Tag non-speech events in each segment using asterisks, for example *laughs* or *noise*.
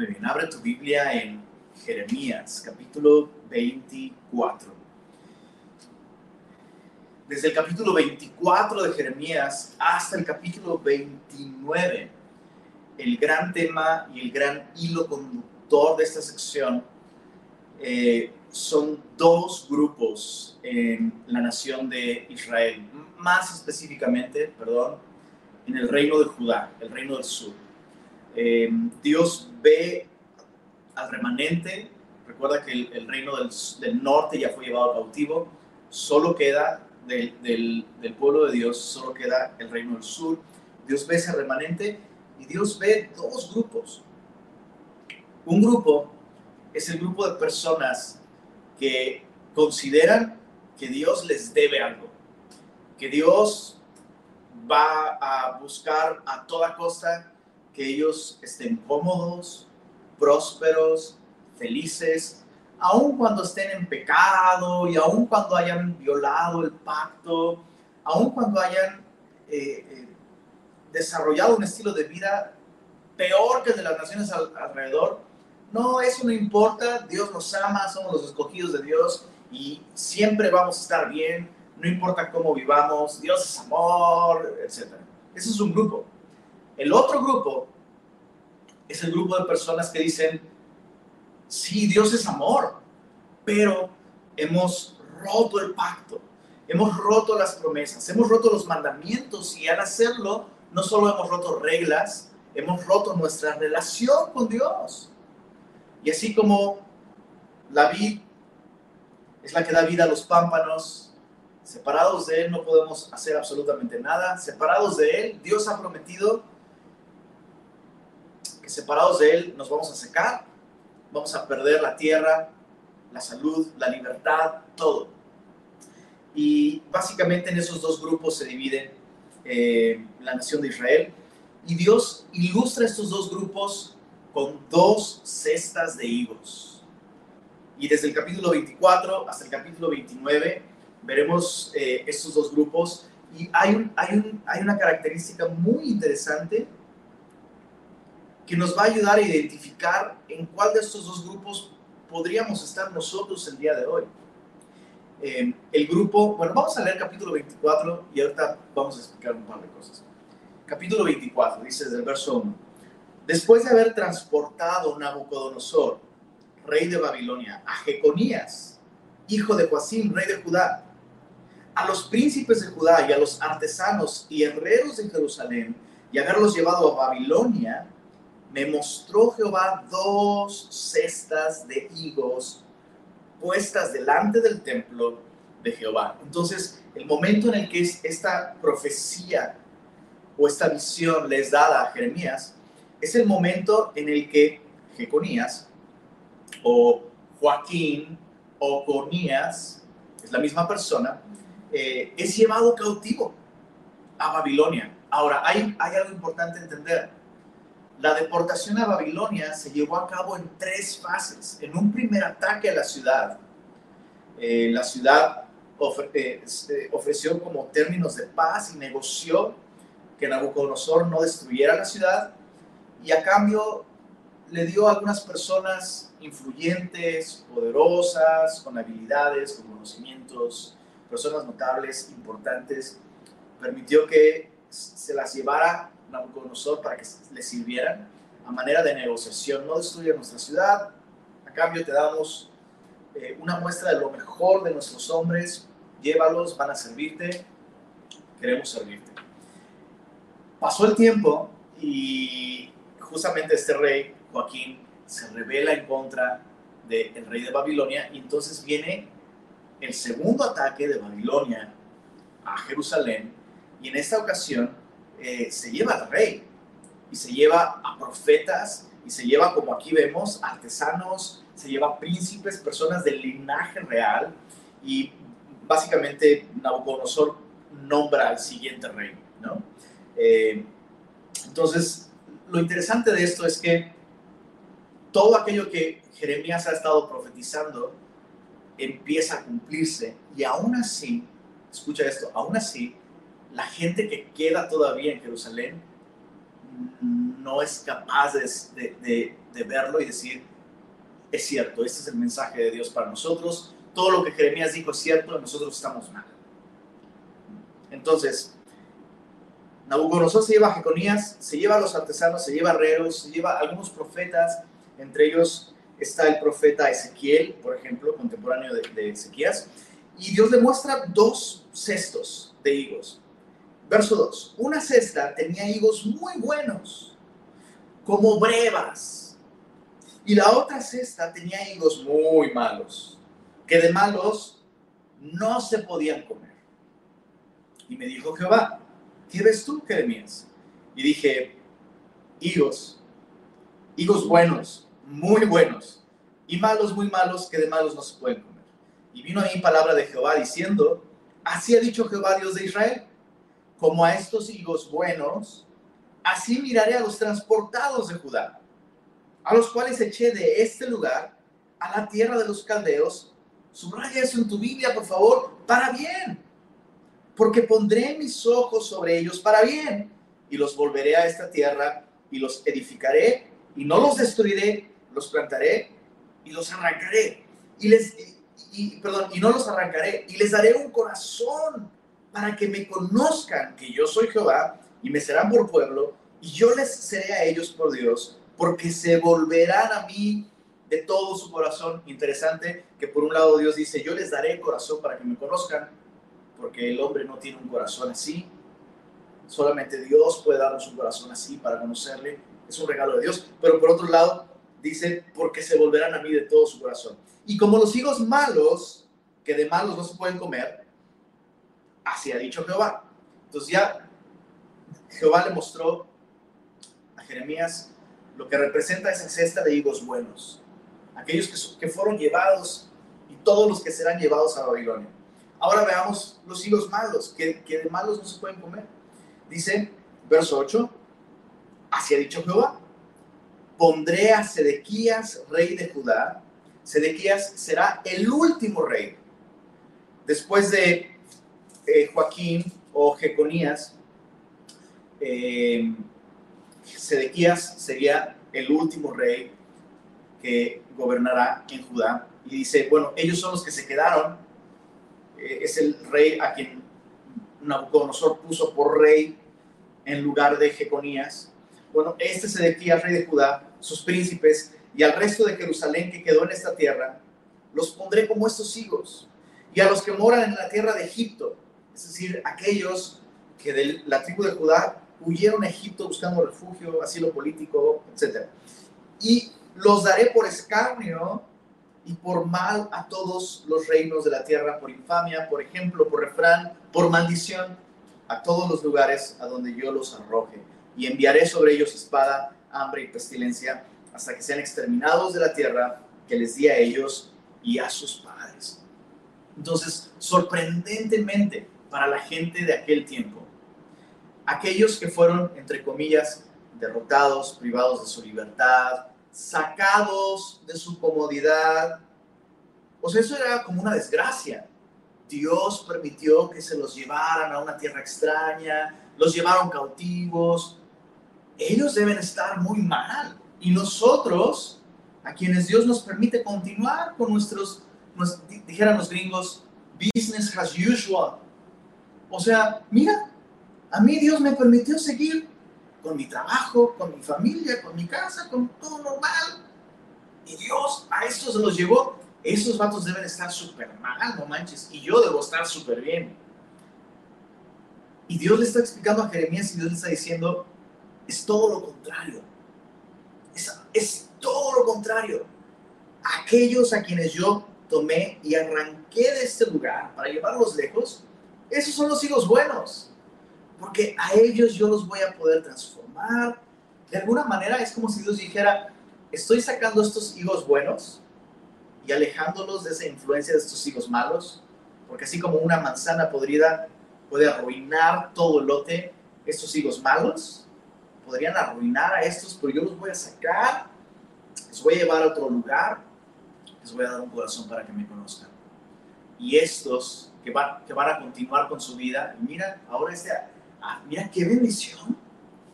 Muy bien, abre tu Biblia en Jeremías, capítulo 24. Desde el capítulo 24 de Jeremías hasta el capítulo 29, el gran tema y el gran hilo conductor de esta sección eh, son dos grupos en la nación de Israel, más específicamente, perdón, en el reino de Judá, el reino del sur. Eh, Dios ve al remanente, recuerda que el, reino del, norte ya fue llevado cautivo, solo queda del, pueblo de Dios, solo queda el reino del sur. Dios ve ese remanente y Dios ve dos grupos. Un grupo es el grupo de personas que consideran que Dios les debe algo, que Dios va a buscar a toda costa que ellos estén cómodos, prósperos, felices, aun cuando estén en pecado y aun cuando hayan violado el pacto, aun cuando hayan eh, eh, desarrollado un estilo de vida peor que el de las naciones alrededor, no, eso no importa, Dios nos ama, somos los escogidos de Dios y siempre vamos a estar bien, no importa cómo vivamos, Dios es amor, etc. Ese es un grupo. El otro grupo es el grupo de personas que dicen, sí, Dios es amor, pero hemos roto el pacto, hemos roto las promesas, hemos roto los mandamientos y al hacerlo no solo hemos roto reglas, hemos roto nuestra relación con Dios. Y así como la vid es la que da vida a los pámpanos, separados de Él no podemos hacer absolutamente nada, separados de Él, Dios ha prometido separados de Él nos vamos a secar, vamos a perder la tierra, la salud, la libertad, todo. Y básicamente en esos dos grupos se divide eh, la nación de Israel. Y Dios ilustra estos dos grupos con dos cestas de higos. Y desde el capítulo 24 hasta el capítulo 29 veremos eh, estos dos grupos. Y hay, una característica muy interesante que nos va a ayudar a identificar en cuál de estos dos grupos podríamos estar nosotros el día de hoy. Eh, el grupo, bueno, vamos a leer capítulo 24 y ahorita vamos a explicar un par de cosas. Capítulo 24, dice desde el verso 1. Después de haber transportado Nabucodonosor, rey de Babilonia, a Jeconías, hijo de Joacim, rey de Judá, a los príncipes de Judá y a los artesanos y herreros de Jerusalén, y haberlos llevado a Babilonia, me mostró Jehová dos cestas de higos puestas delante del templo de Jehová. Entonces, el momento en el que esta profecía o esta visión les dada a Jeremías, es el momento en el que Jeconías o Joaquín o Conías, es la misma persona, eh, es llevado cautivo a Babilonia. Ahora, hay, hay algo importante entender la deportación a Babilonia se llevó a cabo en tres fases. En un primer ataque a la ciudad, eh, la ciudad eh, ofreció como términos de paz y negoció que Nabucodonosor no destruyera la ciudad y a cambio le dio a algunas personas influyentes, poderosas, con habilidades, con conocimientos, personas notables, importantes, permitió que se las llevara Nabucodonosor para que le sirvieran a manera de negociación. No destruya nuestra ciudad, a cambio te damos eh, una muestra de lo mejor de nuestros hombres, llévalos, van a servirte, queremos servirte. Pasó el tiempo y justamente este rey, Joaquín, se revela en contra del rey de Babilonia y entonces viene el segundo ataque de Babilonia a Jerusalén y en esta ocasión eh, se lleva al rey y se lleva a profetas y se lleva, como aquí vemos, artesanos, se lleva príncipes, personas del linaje real y básicamente Nabucodonosor nombra al siguiente rey, ¿no? Eh, entonces, lo interesante de esto es que todo aquello que Jeremías ha estado profetizando empieza a cumplirse y aún así, escucha esto, aún así la gente que queda todavía en Jerusalén no es capaz de, verlo y decir, es cierto, este es el mensaje de Dios para nosotros, todo lo que Jeremías dijo es cierto, nosotros estamos mal. Entonces, Nabucodonosor se lleva a Jeconías, se lleva a los artesanos, se lleva a herreros, se lleva a algunos profetas, entre ellos está el profeta Ezequiel, por ejemplo, contemporáneo de Ezequías, y Dios le muestra dos cestos de higos. Verso 2, una cesta tenía higos muy buenos, como brevas, y la otra cesta tenía higos muy malos, que de malos no se podían comer. Y me dijo Jehová, ¿qué ves tú, Jeremías? Y dije, higos, higos buenos, muy buenos, y malos, muy malos, que de malos no se pueden comer. Y vino ahí palabra de Jehová diciendo, así ha dicho Jehová Dios de Israel, como a estos higos buenos, así miraré a los transportados de Judá, a los cuales eché de este lugar a la tierra de los caldeos. Subraya eso en tu Biblia, por favor, para bien, porque pondré mis ojos sobre ellos para bien, y los volveré a esta tierra, y los edificaré, y no los destruiré, los plantaré, y los arrancaré, y les, y, perdón, y no los arrancaré, y les daré un corazón para que me conozcan que yo soy Jehová, y me serán por pueblo, y yo les seré a ellos por Dios, porque se volverán a mí de todo su corazón. Interesante que por un lado Dios dice, yo les daré corazón para que me conozcan, porque el hombre no tiene un corazón así. Solamente Dios puede darnos un corazón así para conocerle. Es un regalo de Dios. Pero por otro lado, dice, porque se volverán a mí de todo su corazón. Y como los hijos malos, que de malos no se pueden comer, así ha dicho Jehová. Entonces ya Jehová le mostró a Jeremías lo que representa esa cesta de higos buenos, aquellos que, fueron llevados y todos los que serán llevados a Babilonia. Ahora veamos los higos malos, que, que de malos no se pueden comer. Dice, verso 8, así ha dicho Jehová, pondré a Sedequías, rey de Judá. Sedequías será el último rey. Después de eh, Joaquín o Jeconías, eh, Sedequías sería el último rey que gobernará en Judá. Y dice, bueno, ellos son los que se quedaron. Eh, es el rey a quien Nabucodonosor puso por rey en lugar de Jeconías. Bueno, este Sedequías, rey de Judá, sus príncipes y al resto de Jerusalén que quedó en esta tierra, los pondré como estos hijos. Y a los que moran en la tierra de Egipto, es decir, aquellos que de la tribu de Judá huyeron a Egipto buscando refugio, asilo político, etc. Y los daré por escarnio y por mal a todos los reinos de la tierra, por infamia, por ejemplo, por refrán, por maldición, a todos los lugares a donde yo los arroje. Y enviaré sobre ellos espada, hambre y pestilencia, hasta que sean exterminados de la tierra que les di a ellos y a sus padres. Entonces, sorprendentemente, para la gente de aquel tiempo, aquellos que fueron, entre comillas, derrotados, privados de su libertad, sacados de su comodidad. O sea, eso era como una desgracia. Dios permitió que se los llevaran a una tierra extraña, los llevaron cautivos. Ellos deben estar muy mal. Y nosotros, a quienes Dios nos permite continuar con nuestros, dijeran los gringos, business as usual. O sea, mira, a mí Dios me permitió seguir con mi trabajo, con mi familia, con mi casa, con todo normal. Y Dios a estos se los llevó. Esos vatos deben estar súper mal, no manches. Y yo debo estar súper bien. Y Dios le está explicando a Jeremías y Dios le está diciendo, es todo lo contrario. Es, es todo lo contrario. Aquellos a quienes yo tomé y arranqué de este lugar para llevarlos lejos, esos son los hijos buenos porque a ellos yo los voy a poder transformar. De alguna manera es como si Dios dijera, estoy sacando estos higos buenos y alejándolos de esa influencia de estos higos malos, porque así como una manzana podrida puede arruinar todo el lote, estos higos malos podrían arruinar a estos, pero yo los voy a sacar, los voy a llevar a otro lugar, les voy a dar un corazón para que me conozcan. Y estos que van, que van a continuar con su vida, mira, ahora este Ah, mira qué bendición,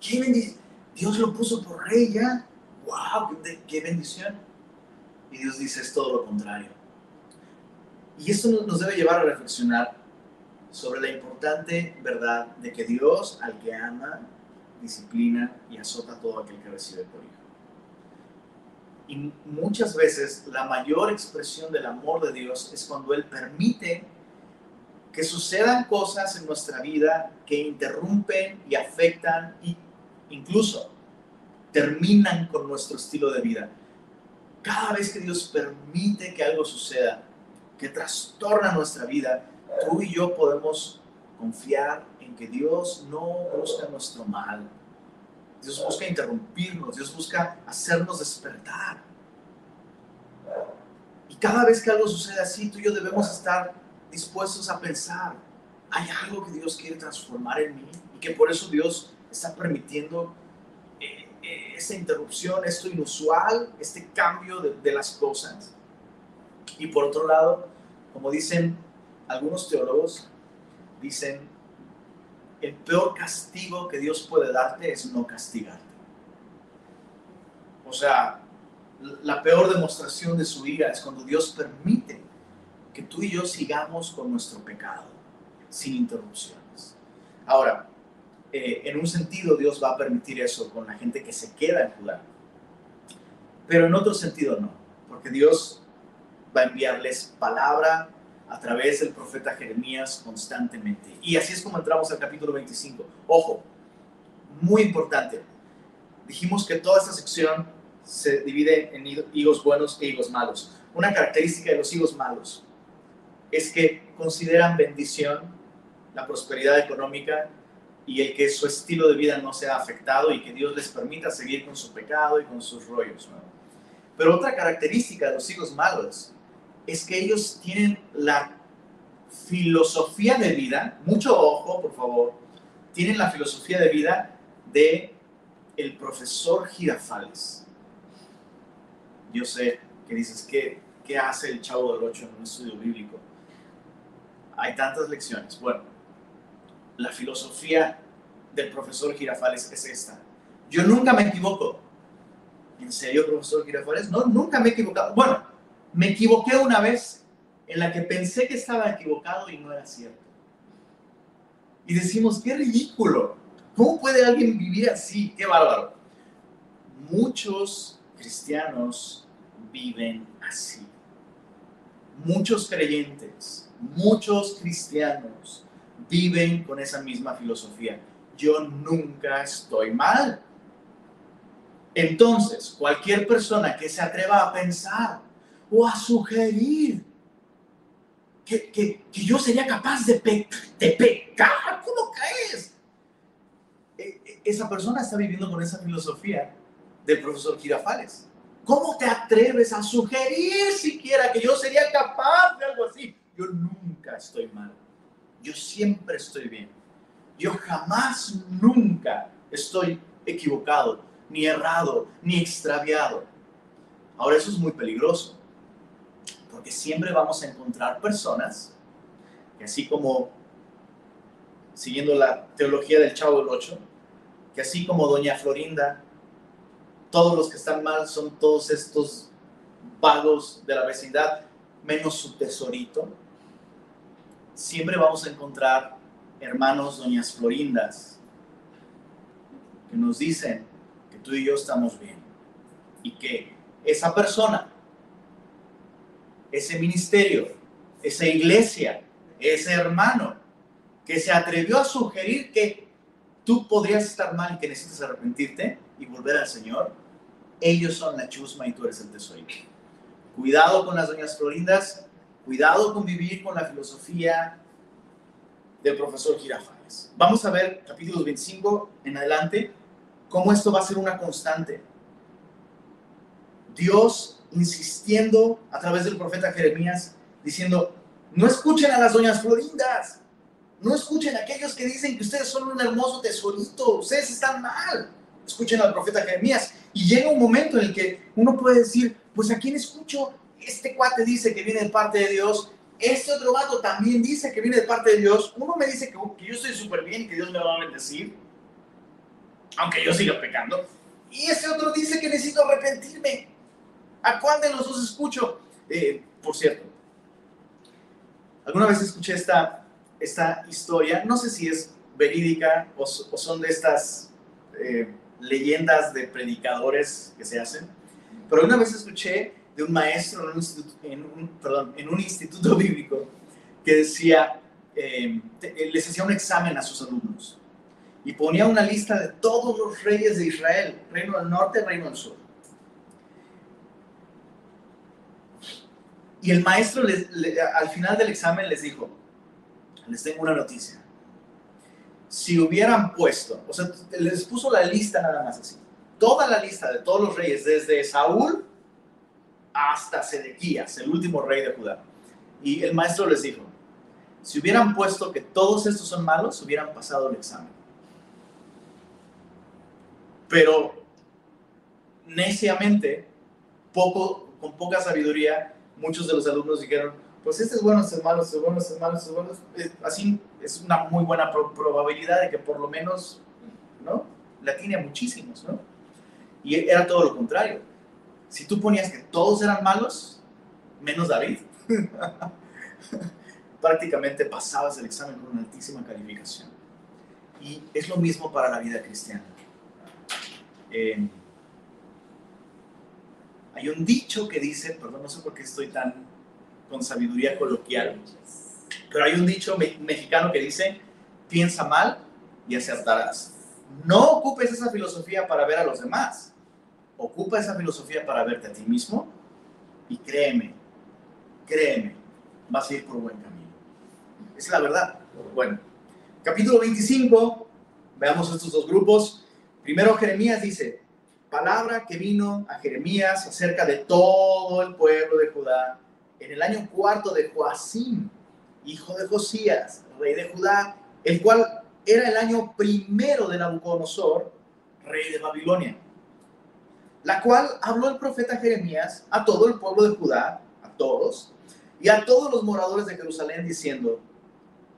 qué bendición. Dios lo puso por rey ya. ¡Wow! ¡Qué, qué bendición! Y Dios dice es todo lo contrario. Y esto nos debe llevar a reflexionar sobre la importante verdad de que Dios al que ama, disciplina y azota a todo aquel que recibe por hijo. Y muchas veces la mayor expresión del amor de Dios es cuando Él permite que sucedan cosas en nuestra vida que interrumpen y afectan e incluso terminan con nuestro estilo de vida. Cada vez que Dios permite que algo suceda, que trastorna nuestra vida, tú y yo podemos confiar en que Dios no busca nuestro mal. Dios busca interrumpirnos, Dios busca hacernos despertar. Y cada vez que algo sucede así, tú y yo debemos estar dispuestos a pensar, hay algo que Dios quiere transformar en mí y que por eso Dios está permitiendo eh, eh, esta interrupción, esto inusual, este cambio de, de las cosas. Y por otro lado, como dicen algunos teólogos, dicen, el peor castigo que Dios puede darte es no castigarte. O sea, la peor demostración de su ira es cuando Dios permite que tú y yo sigamos con nuestro pecado sin interrupciones. Ahora, eh, en un sentido Dios va a permitir eso con la gente que se queda en Judá, pero en otro sentido no, porque Dios va a enviarles palabra a través del profeta Jeremías constantemente. Y así es como entramos al capítulo 25. Ojo, muy importante. Dijimos que toda esta sección se divide en higos buenos e higos malos. Una característica de los higos malos es que consideran bendición la prosperidad económica y el que su estilo de vida no sea afectado y que Dios les permita seguir con su pecado y con sus rollos. Pero otra característica de los higos malos es que ellos tienen la filosofía de vida, mucho ojo, por favor, tienen la filosofía de vida de el profesor Girafales. Yo sé que dices, ¿qué, ¿qué hace el chavo del 8 en un estudio bíblico? Hay tantas lecciones. Bueno, la filosofía del profesor Girafales es esta. Yo nunca me equivoco. ¿En serio, profesor Girafales? No, nunca me he equivocado. Bueno, me equivoqué una vez en la que pensé que estaba equivocado y no era cierto. Y decimos, qué ridículo. ¿Cómo puede alguien vivir así? Qué bárbaro. Muchos cristianos viven así. Muchos creyentes, muchos cristianos viven con esa misma filosofía. Yo nunca estoy mal. Entonces, cualquier persona que se atreva a pensar o a sugerir que, que, que yo sería capaz de, de pecar. ¿Cómo caes? E, e, esa persona está viviendo con esa filosofía del profesor Girafales. ¿Cómo te atreves a sugerir siquiera que yo sería capaz de algo así? Yo nunca estoy mal. Yo siempre estoy bien. Yo jamás, nunca estoy equivocado, ni errado, ni extraviado. Ahora eso es muy peligroso porque siempre vamos a encontrar personas que así como, siguiendo la teología del Chavo del Ocho, que así como Doña Florinda, todos los que están mal son todos estos vagos de la vecindad, menos su tesorito. Siempre vamos a encontrar hermanos, doñas Florindas, que nos dicen que tú y yo estamos bien y que esa persona ese ministerio, esa iglesia, ese hermano que se atrevió a sugerir que tú podrías estar mal y que necesitas arrepentirte y volver al Señor, ellos son la chusma y tú eres el tesorito. Cuidado con las doñas florindas, cuidado con vivir con la filosofía del profesor Girafales. Vamos a ver capítulos 25 en adelante, cómo esto va a ser una constante. Dios insistiendo a través del profeta Jeremías, diciendo, no escuchen a las doñas florindas, no escuchen a aquellos que dicen que ustedes son un hermoso tesorito, ustedes están mal. Escuchen al profeta Jeremías. Y llega un momento en el que uno puede decir, pues a quién escucho, este cuate dice que viene de parte de Dios, este otro vato también dice que viene de parte de Dios, uno me dice que, yo estoy súper bien y que Dios me va a bendecir. aunque yo siga pecando. Y ese otro dice que necesito arrepentirme. ¿A cuál de los dos escucho? Eh, por cierto, alguna vez escuché esta, esta historia, no sé si es verídica o, son de estas eh, leyendas de predicadores que se hacen, pero una vez escuché de un maestro en un instituto, perdón, en un instituto *laughs* bíblico que decía, eh, les hacía un examen a sus alumnos y ponía una lista de todos los reyes de Israel, reino del norte, reino del sur. Y el maestro al final del examen les dijo, les tengo una noticia. Si hubieran puesto, o sea, les puso la lista nada más así, toda la lista de todos los reyes, desde Saúl hasta Sedequías, el último rey de Judá. Y el maestro les dijo, si hubieran puesto que todos estos son malos, hubieran pasado el examen. Pero neciamente, poco, con poca sabiduría, muchos de los alumnos dijeron, pues este es bueno, este es malo, este es bueno, este es malo, este. Así es una muy buena probabilidad de que por lo menos, ¿no? La tiene muchísimos, ¿no? Y era todo lo contrario. Si tú ponías que todos eran malos, menos David, *laughs* prácticamente pasabas el examen con una altísima calificación. Y es lo mismo para la vida cristiana. Eh, hay un dicho que dice, perdón, no sé por qué estoy tan con sabiduría coloquial, pero hay un dicho mexicano que dice, piensa mal y acertarás. No ocupes esa filosofía para ver a los demás. Ocupa esa filosofía para verte a ti mismo y créeme, créeme, vas a ir por buen camino. Es la verdad. Bueno, capítulo 25, veamos estos dos grupos. Primero Jeremías dice, palabra que vino a Jeremías acerca de todo el pueblo de Judá en el año cuarto de Joacim, hijo de Josías, rey de Judá, el cual era el año primero de Nabucodonosor, rey de Babilonia, la cual habló el profeta Jeremías a todo el pueblo de Judá, a todos, y a todos los moradores de Jerusalén, diciendo,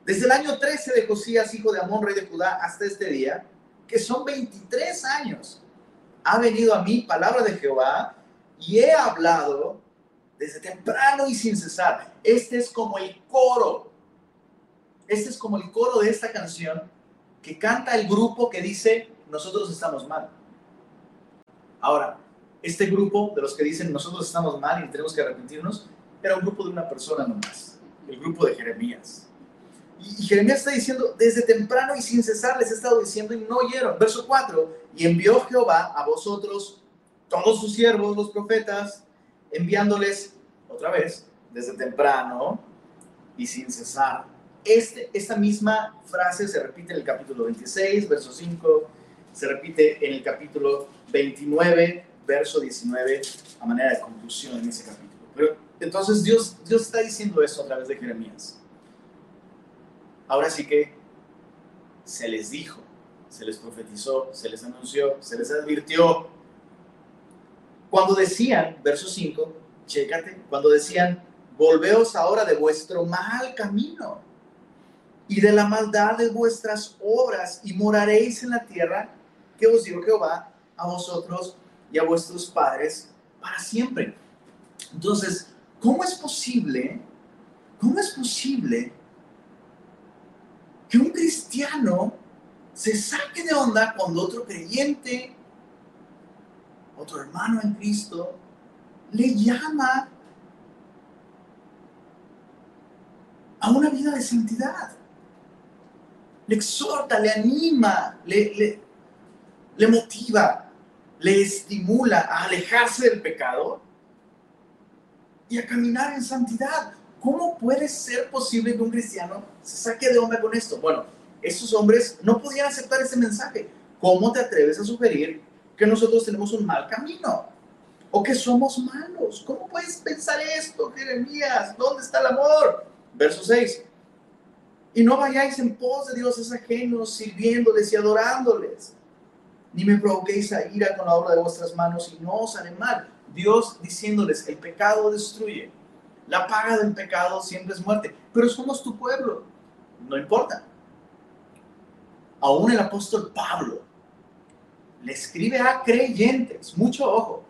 desde el año 13 de Josías, hijo de Amón, rey de Judá, hasta este día, que son 23 años, ha venido a mí palabra de Jehová y he hablado desde temprano y sin cesar. Este es como el coro. Este es como el coro de esta canción que canta el grupo que dice, nosotros estamos mal. Ahora, este grupo de los que dicen, nosotros estamos mal y tenemos que arrepentirnos, era un grupo de una persona nomás, el grupo de Jeremías. Y Jeremías está diciendo, desde temprano y sin cesar les he estado diciendo y no oyeron. Verso 4, y envió Jehová a vosotros todos sus siervos, los profetas, enviándoles otra vez desde temprano y sin cesar. Este, esta misma frase se repite en el capítulo 26, verso 5, se repite en el capítulo 29, verso 19, a manera de conclusión en ese capítulo. Pero entonces Dios, Dios está diciendo eso a través de Jeremías. Ahora sí que se les dijo, se les profetizó, se les anunció, se les advirtió. Cuando decían, verso 5, chécate, cuando decían, volveos ahora de vuestro mal camino y de la maldad de vuestras obras y moraréis en la tierra que os dio Jehová a vosotros y a vuestros padres para siempre. Entonces, ¿cómo es posible? ¿Cómo es posible que un cristiano se saque de onda cuando otro creyente, otro hermano en Cristo, le llama a una vida de santidad. Le exhorta, le anima, le, le, motiva, le estimula a alejarse del pecado y a caminar en santidad. ¿Cómo puede ser posible que un cristiano se saque de onda con esto? Bueno, estos hombres no podían aceptar ese mensaje. ¿Cómo te atreves a sugerir que nosotros tenemos un mal camino? ¿O que somos malos? ¿Cómo puedes pensar esto, Jeremías? ¿Dónde está el amor? Verso 6. Y no vayáis en pos de dioses ajenos, sirviéndoles y adorándoles. Ni me provoquéis a ira con la obra de vuestras manos y no os haré mal. Dios diciéndoles, el pecado destruye la paga del pecado siempre es muerte. Pero somos tu pueblo. No importa. Aún el apóstol Pablo le escribe a creyentes, mucho ojo.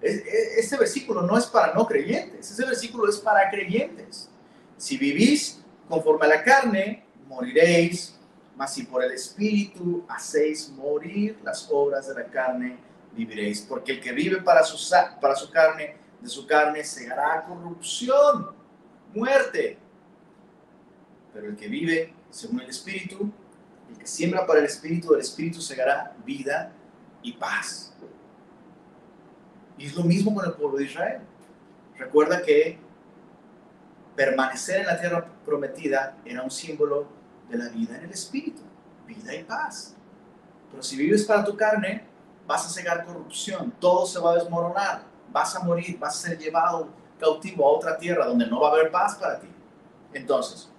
Este versículo no es para no creyentes, ese versículo es para creyentes. Si vivís conforme a la carne, moriréis, mas si por el Espíritu hacéis morir las obras de la carne, viviréis. Porque el que vive para su, para su carne, de su carne, segará corrupción, muerte. Pero el que vive según el Espíritu, el que siembra para el Espíritu, el Espíritu segará vida y paz. Y es lo mismo con el pueblo de Israel. Recuerda que permanecer en la tierra prometida era un símbolo de la vida en el Espíritu, vida y paz. Pero si vives para tu carne, vas a cegar corrupción, todo se va a desmoronar, vas a morir, vas a ser llevado cautivo a otra tierra donde no va a haber paz para ti. Entonces,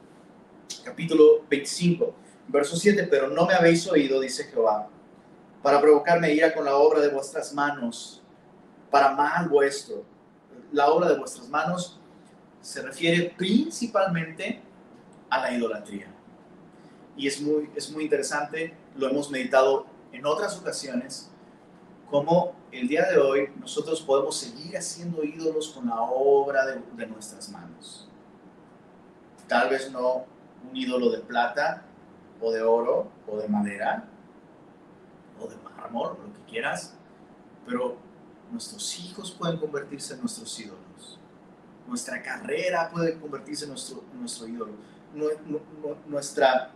capítulo 25, verso 7, pero no me habéis oído, dice Jehová, para provocarme ira con la obra de vuestras manos, para mal vuestro. La obra de vuestras manos se refiere principalmente a la idolatría. Y es muy, es muy interesante, lo hemos meditado en otras ocasiones, como el día de hoy nosotros podemos seguir haciendo ídolos con la obra de, de nuestras manos. Tal vez no un ídolo de plata o de oro o de madera o de mármol, lo que quieras, pero nuestros hijos pueden convertirse en nuestros ídolos. Nuestra carrera puede convertirse en nuestro, nuestro ídolo. Nuestra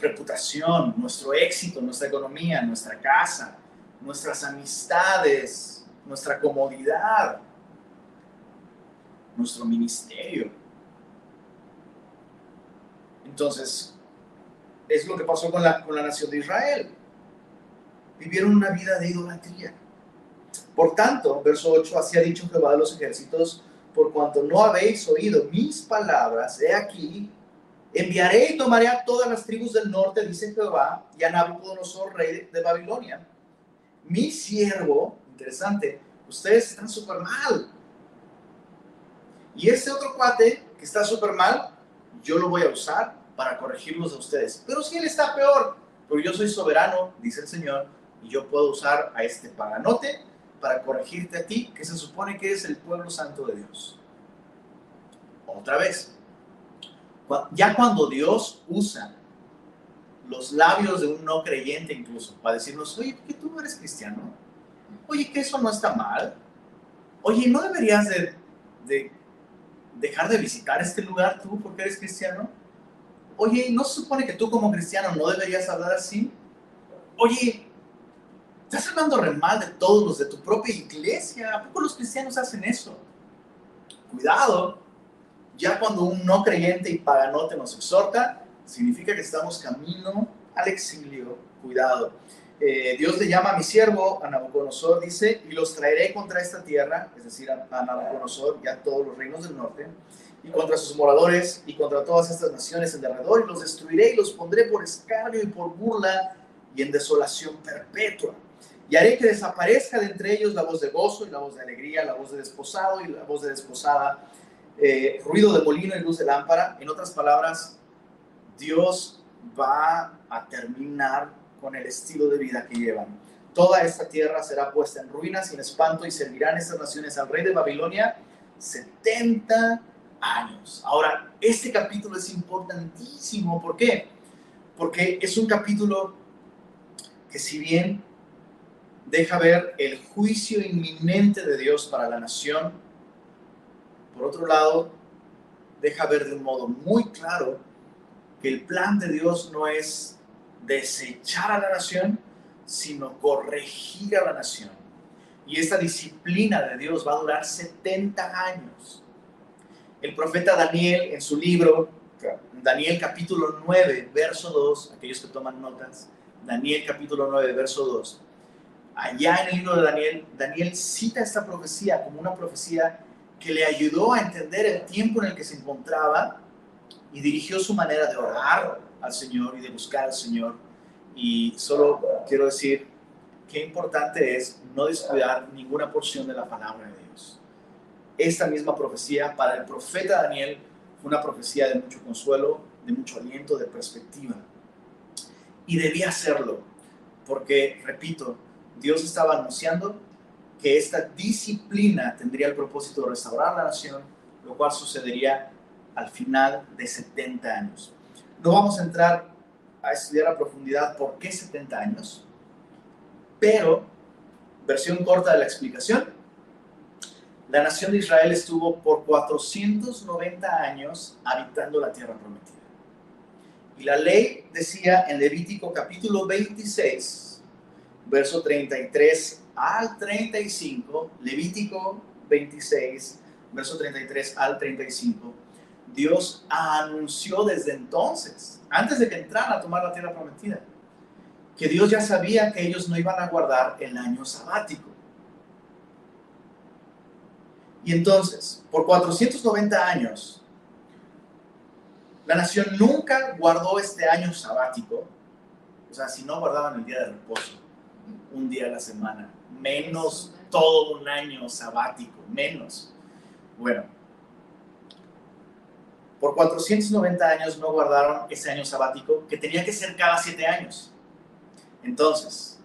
reputación, nuestro éxito, nuestra economía, nuestra casa, nuestras amistades, nuestra comodidad, nuestro ministerio. Entonces, es lo que pasó con la, con la nación de Israel. Vivieron una vida de idolatría. Por tanto, verso 8, así ha dicho Jehová de los ejércitos, por cuanto no habéis oído mis palabras, he aquí, enviaré y tomaré a todas las tribus del norte, dice Jehová, y a Nabucodonosor, rey de Babilonia mi siervo, interesante, ustedes están súper mal. Y ese otro cuate que está súper mal, yo lo voy a usar para corregirlos a ustedes. Pero si él está peor, porque yo soy soberano, dice el Señor, y yo puedo usar a este paganote para corregirte a ti, que se supone que es el pueblo santo de Dios. Otra vez, ya cuando Dios usa los labios de un no creyente incluso, para decirnos, oye, ¿por qué tú eres cristiano? Oye, que eso no está mal. Oye, ¿no deberías de, de dejar de visitar este lugar tú porque eres cristiano? Oye, ¿no se supone que tú como cristiano no deberías hablar así? Oye, estás hablando re mal de todos los de tu propia iglesia. ¿A poco los cristianos hacen eso? Cuidado, ya cuando un no creyente y paganote nos exhorta, significa que estamos camino al exilio. Cuidado. Eh, Dios le llama a mi siervo, a Nabucodonosor, dice, y los traeré contra esta tierra, es decir, a, Nabucodonosor y a todos los reinos del norte, y contra sus moradores, y contra todas estas naciones en derredor, y los destruiré y los pondré por escarnio y por burla y en desolación perpetua. Y haré que desaparezca de entre ellos la voz de gozo y la voz de alegría, la voz de desposado y la voz de desposada, eh, ruido de molino y luz de lámpara. En otras palabras, Dios va a terminar con el estilo de vida que llevan. Toda esta tierra será puesta en ruinas en espanto y servirán estas naciones al rey de Babilonia 70 años. Ahora, este capítulo es importantísimo. ¿Por qué? Porque es un capítulo que si bien deja ver el juicio inminente de Dios para la nación, por otro lado, deja ver de un modo muy claro que el plan de Dios no es desechar a la nación, sino corregir a la nación. Y esta disciplina de Dios va a durar 70 años. El profeta Daniel en su libro, Daniel capítulo 9, verso 2, aquellos que toman notas, Daniel capítulo 9, verso 2, allá en el libro de Daniel, Daniel cita esta profecía como una profecía que le ayudó a entender el tiempo en el que se encontraba y dirigió su manera de orar al Señor y de buscar al Señor. Y solo quiero decir qué importante es no descuidar ninguna porción de la palabra de Dios. Esta misma profecía para el profeta Daniel fue una profecía de mucho consuelo, de mucho aliento, de perspectiva. Y debía hacerlo, porque, repito, Dios estaba anunciando que esta disciplina tendría el propósito de restaurar la nación, lo cual sucedería al final de 70 años. No vamos a entrar a estudiar a profundidad por qué 70 años, pero, versión corta de la explicación, la nación de Israel estuvo por 490 años habitando la tierra prometida. Y la ley decía en Levítico capítulo 26, verso 33 al 35, Levítico 26, verso 33 al 35, Dios anunció desde entonces, antes de que entraran a tomar la tierra prometida, que Dios ya sabía que ellos no iban a guardar el año sabático. Y entonces, por 490 años, la nación nunca guardó este año sabático. O sea, si no guardaban el día de reposo, un día a la semana, menos todo un año sabático, menos. Bueno, por 490 años no guardaron ese año sabático que tenía que ser cada siete años. Entonces,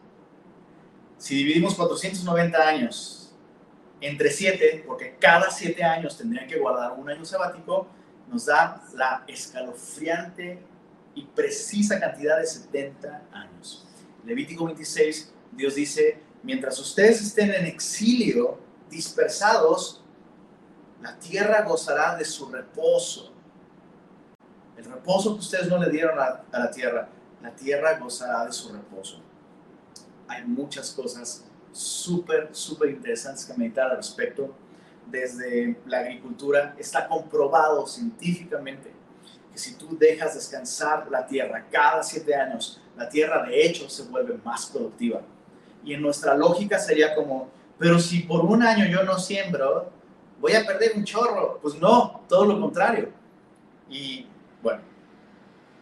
si dividimos 490 años entre siete, porque cada siete años tendrían que guardar un año sabático, nos da la escalofriante y precisa cantidad de 70 años. Levítico 26, Dios dice, mientras ustedes estén en exilio, dispersados, la tierra gozará de su reposo. El reposo que ustedes no le dieron a, la tierra, la tierra gozará de su reposo. Hay muchas cosas súper, súper interesantes que meditar al respecto. Desde la agricultura, está comprobado científicamente que si tú dejas descansar la tierra cada siete años, la tierra de hecho se vuelve más productiva. Y en nuestra lógica sería como, pero si por un año yo no siembro, voy a perder un chorro. Pues no, todo lo contrario. Y bueno,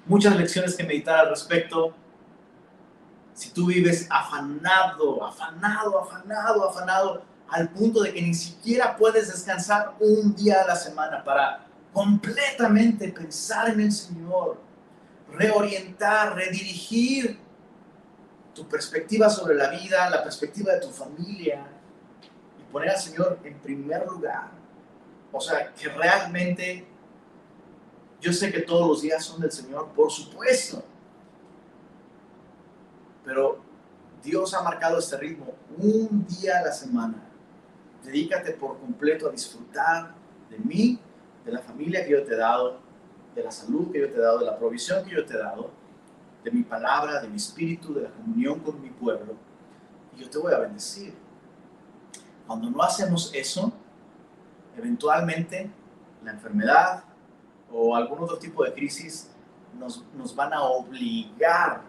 muchas lecciones que meditar al respecto. Si tú vives afanado, afanado, afanado, afanado, al punto de que ni siquiera puedes descansar un día a la semana para completamente pensar en el Señor, reorientar, redirigir tu perspectiva sobre la vida, la perspectiva de tu familia y poner al Señor en primer lugar. O sea, que realmente yo sé que todos los días son del Señor, por supuesto. Pero Dios ha marcado este ritmo un día a la semana. Dedícate por completo a disfrutar de mí, de la familia que yo te he dado, de la salud que yo te he dado, de la provisión que yo te he dado, de mi palabra, de mi espíritu, de la comunión con mi pueblo. Y yo te voy a bendecir. Cuando no hacemos eso, eventualmente la enfermedad, o algún otro tipo de crisis nos, nos van a obligar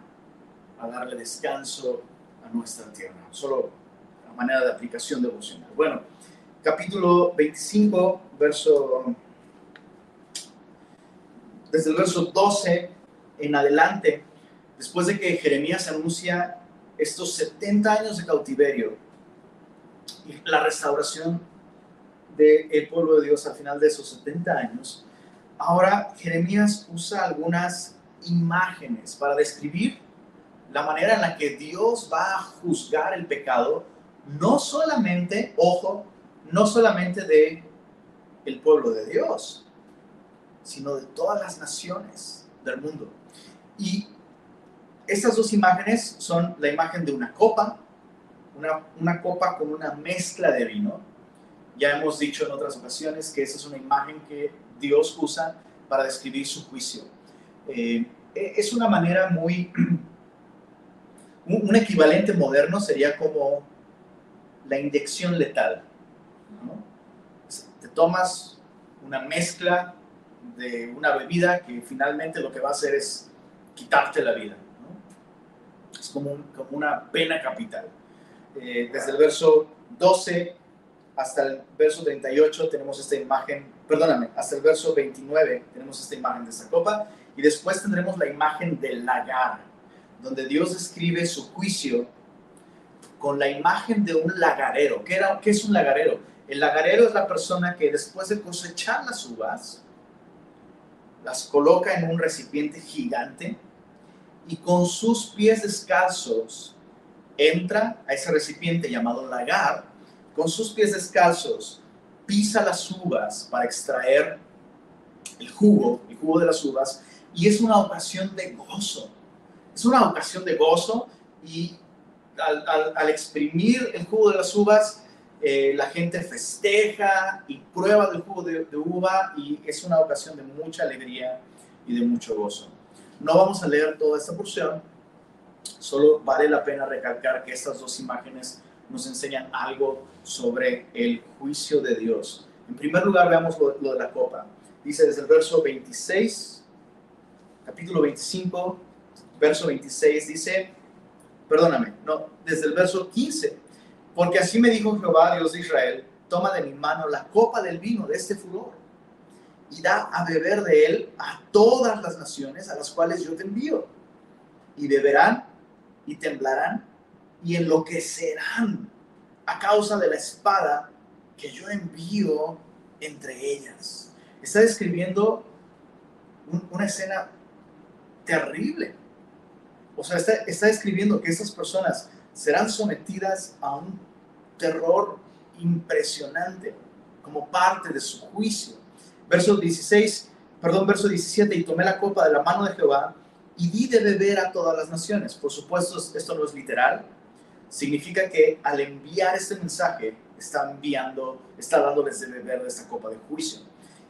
a darle descanso a nuestra tierra. Solo a manera de aplicación devocional. Bueno, capítulo 25, verso... Desde el verso 12 en adelante, después de que Jeremías anuncia estos 70 años de cautiverio y la restauración del pueblo de Dios al final de esos 70 años, Ahora Jeremías usa algunas imágenes para describir la manera en la que Dios va a juzgar el pecado, no solamente, ojo, no solamente de el pueblo de Dios, sino de todas las naciones del mundo. Y estas dos imágenes son la imagen de una copa, una, copa con una mezcla de vino. Ya hemos dicho en otras ocasiones que esa es una imagen que Dios usa para describir su juicio. Eh, e, es una manera muy... Un equivalente moderno sería como la inyección letal. Te tomas una mezcla de una bebida que finalmente lo que va a hacer es quitarte la vida. Es como, como, una pena capital. Eh, desde el verso 12 hasta el verso 38 tenemos esta imagen, perdóname, hasta el verso 29 tenemos esta imagen de esta copa y después tendremos la imagen del lagar, donde Dios describe su juicio con la imagen de un lagarero. ¿Qué, era, ¿Qué es un lagarero? El lagarero es la persona que después de cosechar las uvas, las coloca en un recipiente gigante y con sus pies descalzos entra a ese recipiente llamado lagar, con sus pies descalzos, pisa las uvas para extraer el jugo, el jugo de las uvas, y es una ocasión de gozo. Es una ocasión de gozo y al, exprimir el jugo de las uvas, eh, la gente festeja y prueba del jugo de, de uva y es una ocasión de mucha alegría y de mucho gozo. No vamos a leer toda esta porción, solo vale la pena recalcar que estas dos imágenes nos enseñan algo sobre el juicio de Dios. En primer lugar, veamos lo, de la copa. Dice desde el verso 26, capítulo 25, verso 26, dice, perdóname, no, desde el verso 15, porque así me dijo Jehová, Dios de Israel, toma de mi mano la copa del vino de este furor y da a beber de él a todas las naciones a las cuales yo te envío. Y beberán y temblarán y enloquecerán a causa de la espada que yo envío entre ellas. Está describiendo una escena terrible. O sea, está, está describiendo que estas personas serán sometidas a un terror impresionante como parte de su juicio. Verso 16, perdón, verso 17, y tomé la copa de la mano de Jehová y di de beber a todas las naciones. Por supuesto, esto no es literal. Significa que al enviar este mensaje, está enviando, está dándoles de beber de esta copa de juicio.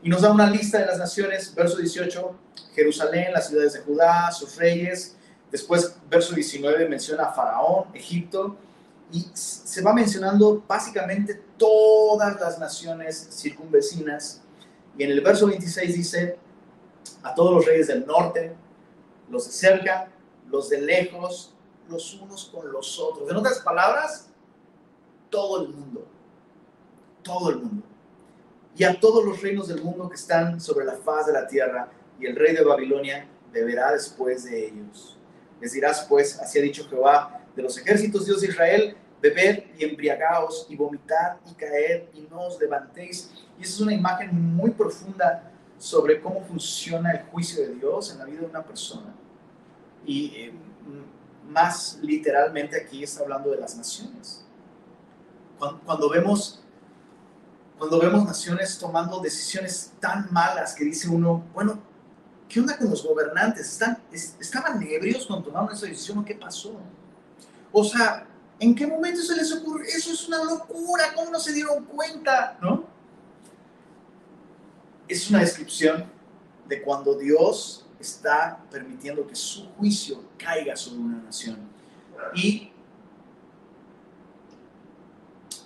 Y nos da una lista de las naciones, verso 18, Jerusalén, las ciudades de Judá, sus reyes. Después, verso 19, menciona a Faraón, Egipto. Y se va mencionando básicamente todas las naciones circunvecinas. Y en el verso 26 dice, a todos los reyes del norte, los de cerca, los de lejos, los unos con los otros. En otras palabras, todo el mundo, todo el mundo. Y a todos los reinos del mundo que están sobre la faz de la tierra, y el rey de Babilonia beberá después de ellos. Les dirás, pues, así ha dicho Jehová de los ejércitos Dios de Israel, bebed y embriagaos y vomitad y caer y no os levantéis. Y esa es una imagen muy profunda sobre cómo funciona el juicio de Dios en la vida de una persona. Y eh, más literalmente aquí está hablando de las naciones. Cuando, vemos cuando vemos naciones tomando decisiones tan malas que dice uno, bueno, ¿qué onda con los gobernantes? ¿Están, ¿Estaban ebrios cuando tomaron esa decisión o qué pasó? O sea, ¿en qué momento se les ocurrió? Eso es una locura, ¿cómo no se dieron cuenta? ¿No? Es una descripción de cuando Dios está permitiendo que su juicio caiga sobre una nación. Y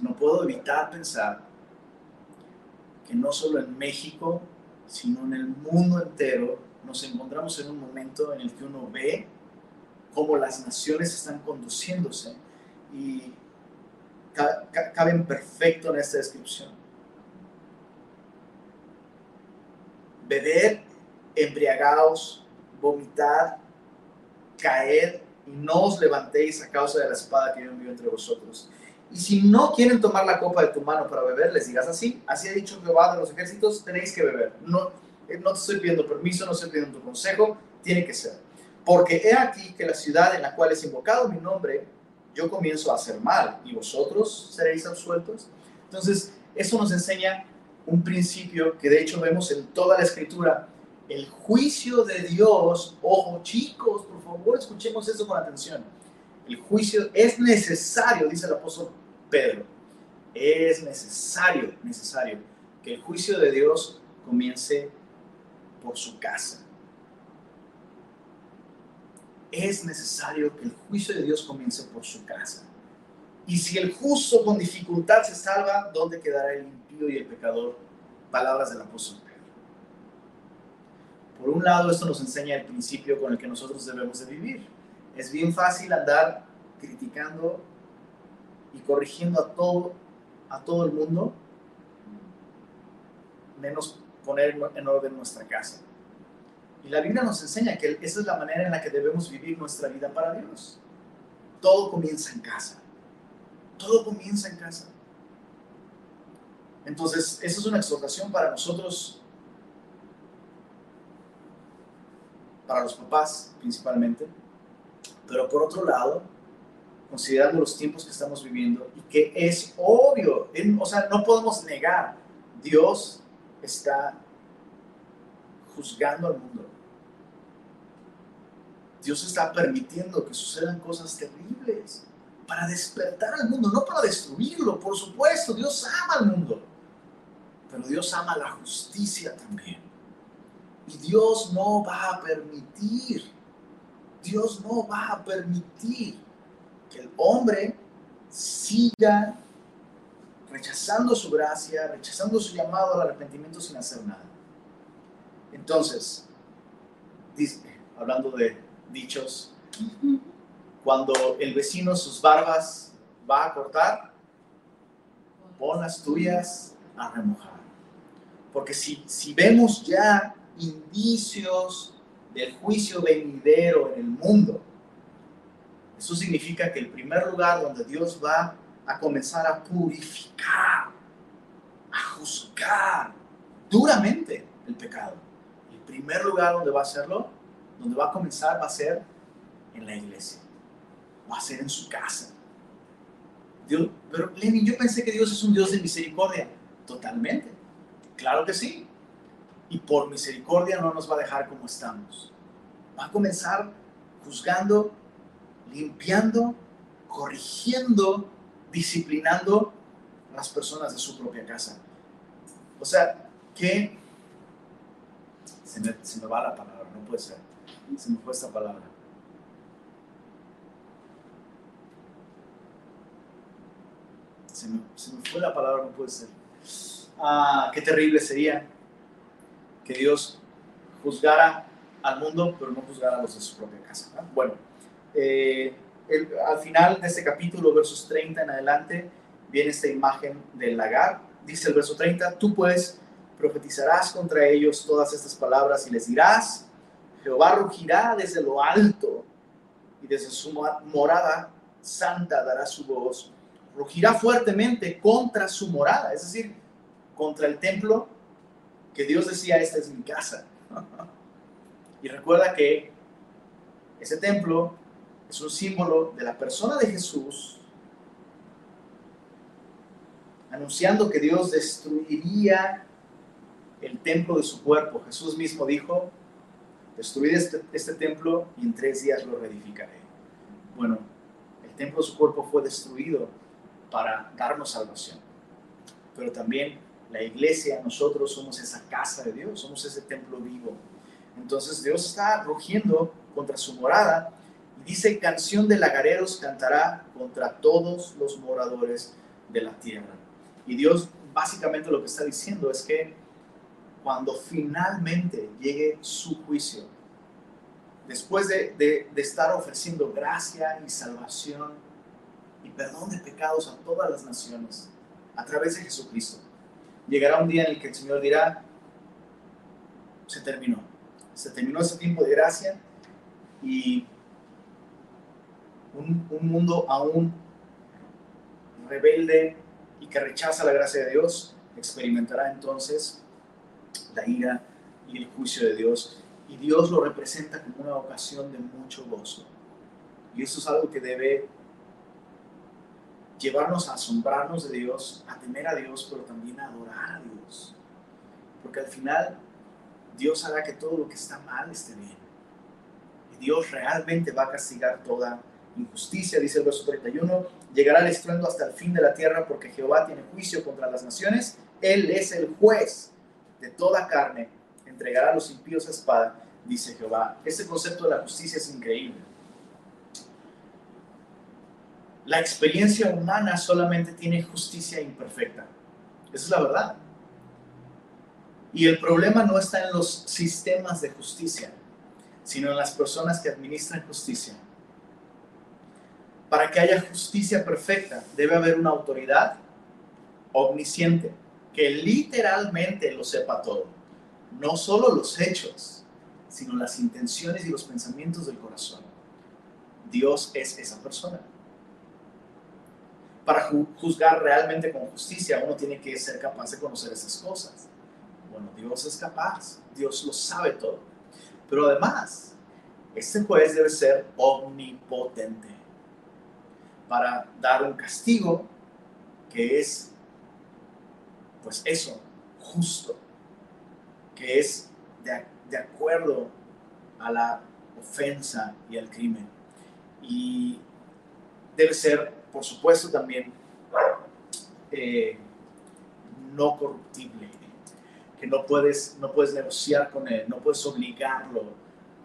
no puedo evitar pensar que no solo en México, sino en el mundo entero, nos encontramos en un momento en el que uno ve cómo las naciones están conduciéndose y caben perfecto en esta descripción. Beber, embriagados, vomitar, caer y no os levantéis a causa de la espada que yo envío entre vosotros. Y si no quieren tomar la copa de tu mano para beber, les digas así, así ha dicho Jehová de los ejércitos, tenéis que beber. No, eh, no te estoy pidiendo permiso, no estoy pidiendo tu consejo, tiene que ser. Porque he aquí que la ciudad en la cual es invocado mi nombre, yo comienzo a hacer mal y vosotros seréis absueltos. Entonces, eso nos enseña un principio que de hecho vemos en toda la escritura. El juicio de Dios, ojo chicos, por favor escuchemos eso con atención. El juicio es necesario, dice el apóstol Pedro. Es necesario, necesario que el juicio de Dios comience por su casa. Es necesario que el juicio de Dios comience por su casa. Y si el justo con dificultad se salva, ¿dónde quedará el y el pecador? Palabras del apóstol Pedro. Por un lado, esto nos enseña el principio con el que nosotros debemos de vivir. Es bien fácil andar criticando y corrigiendo a todo, a todo el mundo, menos poner en orden nuestra casa. Y la Biblia nos enseña que esa es la manera en la que debemos vivir nuestra vida para Dios. Todo comienza en casa. Todo comienza en casa. Entonces, esa es una exhortación para nosotros, para los papás principalmente, pero por otro lado, considerando los tiempos que estamos viviendo y que es obvio, o sea, no podemos negar, Dios está juzgando al mundo. Dios está permitiendo que sucedan cosas terribles para despertar al mundo, no para destruirlo, por supuesto, Dios ama al mundo, pero Dios ama la justicia también. Y Dios no va a permitir, Dios no va a permitir que el hombre siga rechazando su gracia, rechazando su llamado al arrepentimiento sin hacer nada. Entonces, hablando de dichos, cuando el vecino sus barbas va a cortar, pon las tuyas a remojar. Porque si, si vemos ya indicios del juicio venidero en el mundo, eso significa que el primer lugar donde Dios va a comenzar a purificar, a juzgar duramente el pecado. El primer lugar donde va a hacerlo, donde va a comenzar, va a ser en la iglesia, va a ser en su casa. Dios, pero Lenin, yo pensé que Dios es un Dios de misericordia. Totalmente. Claro que sí. Y por misericordia no nos va a dejar como estamos. Va a comenzar juzgando limpiando, corrigiendo, disciplinando a las personas de su propia casa. O sea, que se me, se me va la palabra, no puede ser. Se me fue esta palabra. Se me, se me, fue la palabra, no puede ser. Ah, qué terrible sería que Dios juzgara al mundo, pero no juzgara a los de su propia casa. Bueno, eh, al final de este capítulo, versos 30 en adelante, viene esta imagen del lagar. Dice el verso 30, tú pues profetizarás contra ellos todas estas palabras y les dirás, Jehová rugirá desde lo alto y desde su morada santa dará su voz, rugirá fuertemente contra su morada, es decir, contra el templo que Dios decía, esta es mi casa. y recuerda que ese templo es un símbolo de la persona de Jesús, anunciando que Dios destruiría el templo de su cuerpo. Jesús mismo dijo, destruir este, este, templo y en tres días lo reedificaré. Bueno, el templo de su cuerpo fue destruido para darnos salvación, pero también la iglesia, nosotros somos esa casa de Dios, somos ese templo vivo. Entonces Dios está rugiendo contra su morada dice, canción de lagareros cantará contra todos los moradores de la tierra. Y Dios básicamente lo que está diciendo es que cuando finalmente llegue su juicio, después de, de, estar ofreciendo gracia y salvación y perdón de pecados a todas las naciones a través de Jesucristo, llegará un día en el que el Señor dirá, se terminó, se terminó ese tiempo de gracia y un, mundo aún rebelde y que rechaza la gracia de Dios, experimentará entonces la ira y el juicio de Dios. Y Dios lo representa como una ocasión de mucho gozo. Y eso es algo que debe llevarnos a asombrarnos de Dios, a temer a Dios, pero también a adorar a Dios. Porque al final Dios hará que todo lo que está mal esté bien. Y Dios realmente va a castigar toda injusticia, dice el verso 31, llegará el estruendo hasta el fin de la tierra porque Jehová tiene juicio contra las naciones, Él es el juez de toda carne, entregará a los impíos a espada, dice Jehová. Este concepto de la justicia es increíble. La experiencia humana solamente tiene justicia imperfecta. Esa es la verdad. Y el problema no está en los sistemas de justicia, sino en las personas que administran justicia para que haya justicia perfecta, debe haber una autoridad omnisciente que literalmente lo sepa todo. No solo los hechos, sino las intenciones y los pensamientos del corazón. Dios es esa persona. Para juzgar realmente con justicia, uno tiene que ser capaz de conocer esas cosas. Bueno, Dios es capaz, Dios lo sabe todo. Pero además, este juez debe ser omnipotente para dar un castigo que es, pues eso, justo, que es de, de acuerdo a la ofensa y al crimen. Y debe ser, por supuesto, también eh, no corruptible, que no puedes, no puedes negociar con él, no puedes obligarlo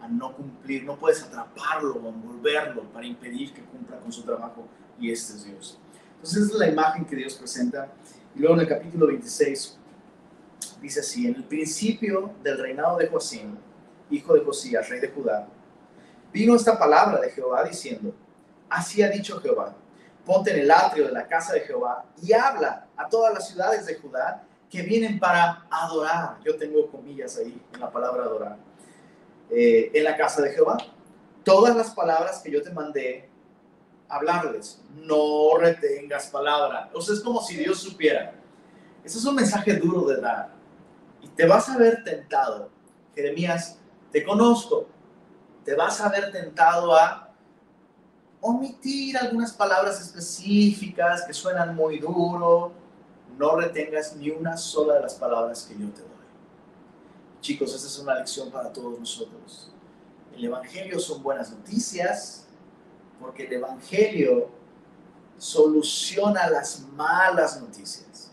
a no cumplir, no puedes atraparlo o envolverlo para impedir que cumpla con su trabajo y este es Dios. Entonces es la imagen que Dios presenta. Y luego en el capítulo 26 dice así, en el principio del reinado de Joacín, hijo de Josías, rey de Judá, vino esta palabra de Jehová diciendo, así ha dicho Jehová, ponte en el atrio de la casa de Jehová y habla a todas las ciudades de Judá que vienen para adorar. Yo tengo comillas ahí en la palabra adorar. Eh, en la casa de Jehová. Todas las palabras que yo te mandé, hablarles. No retengas palabra. O sea, es como si Dios supiera. Ese es un mensaje duro de dar. Y te vas a ver tentado. Jeremías, te conozco. Te vas a ver tentado a omitir algunas palabras específicas que suenan muy duro, no retengas ni una sola de las palabras que yo te doy. Chicos, esta es una lección para todos nosotros. El Evangelio son buenas noticias porque el Evangelio soluciona las malas noticias.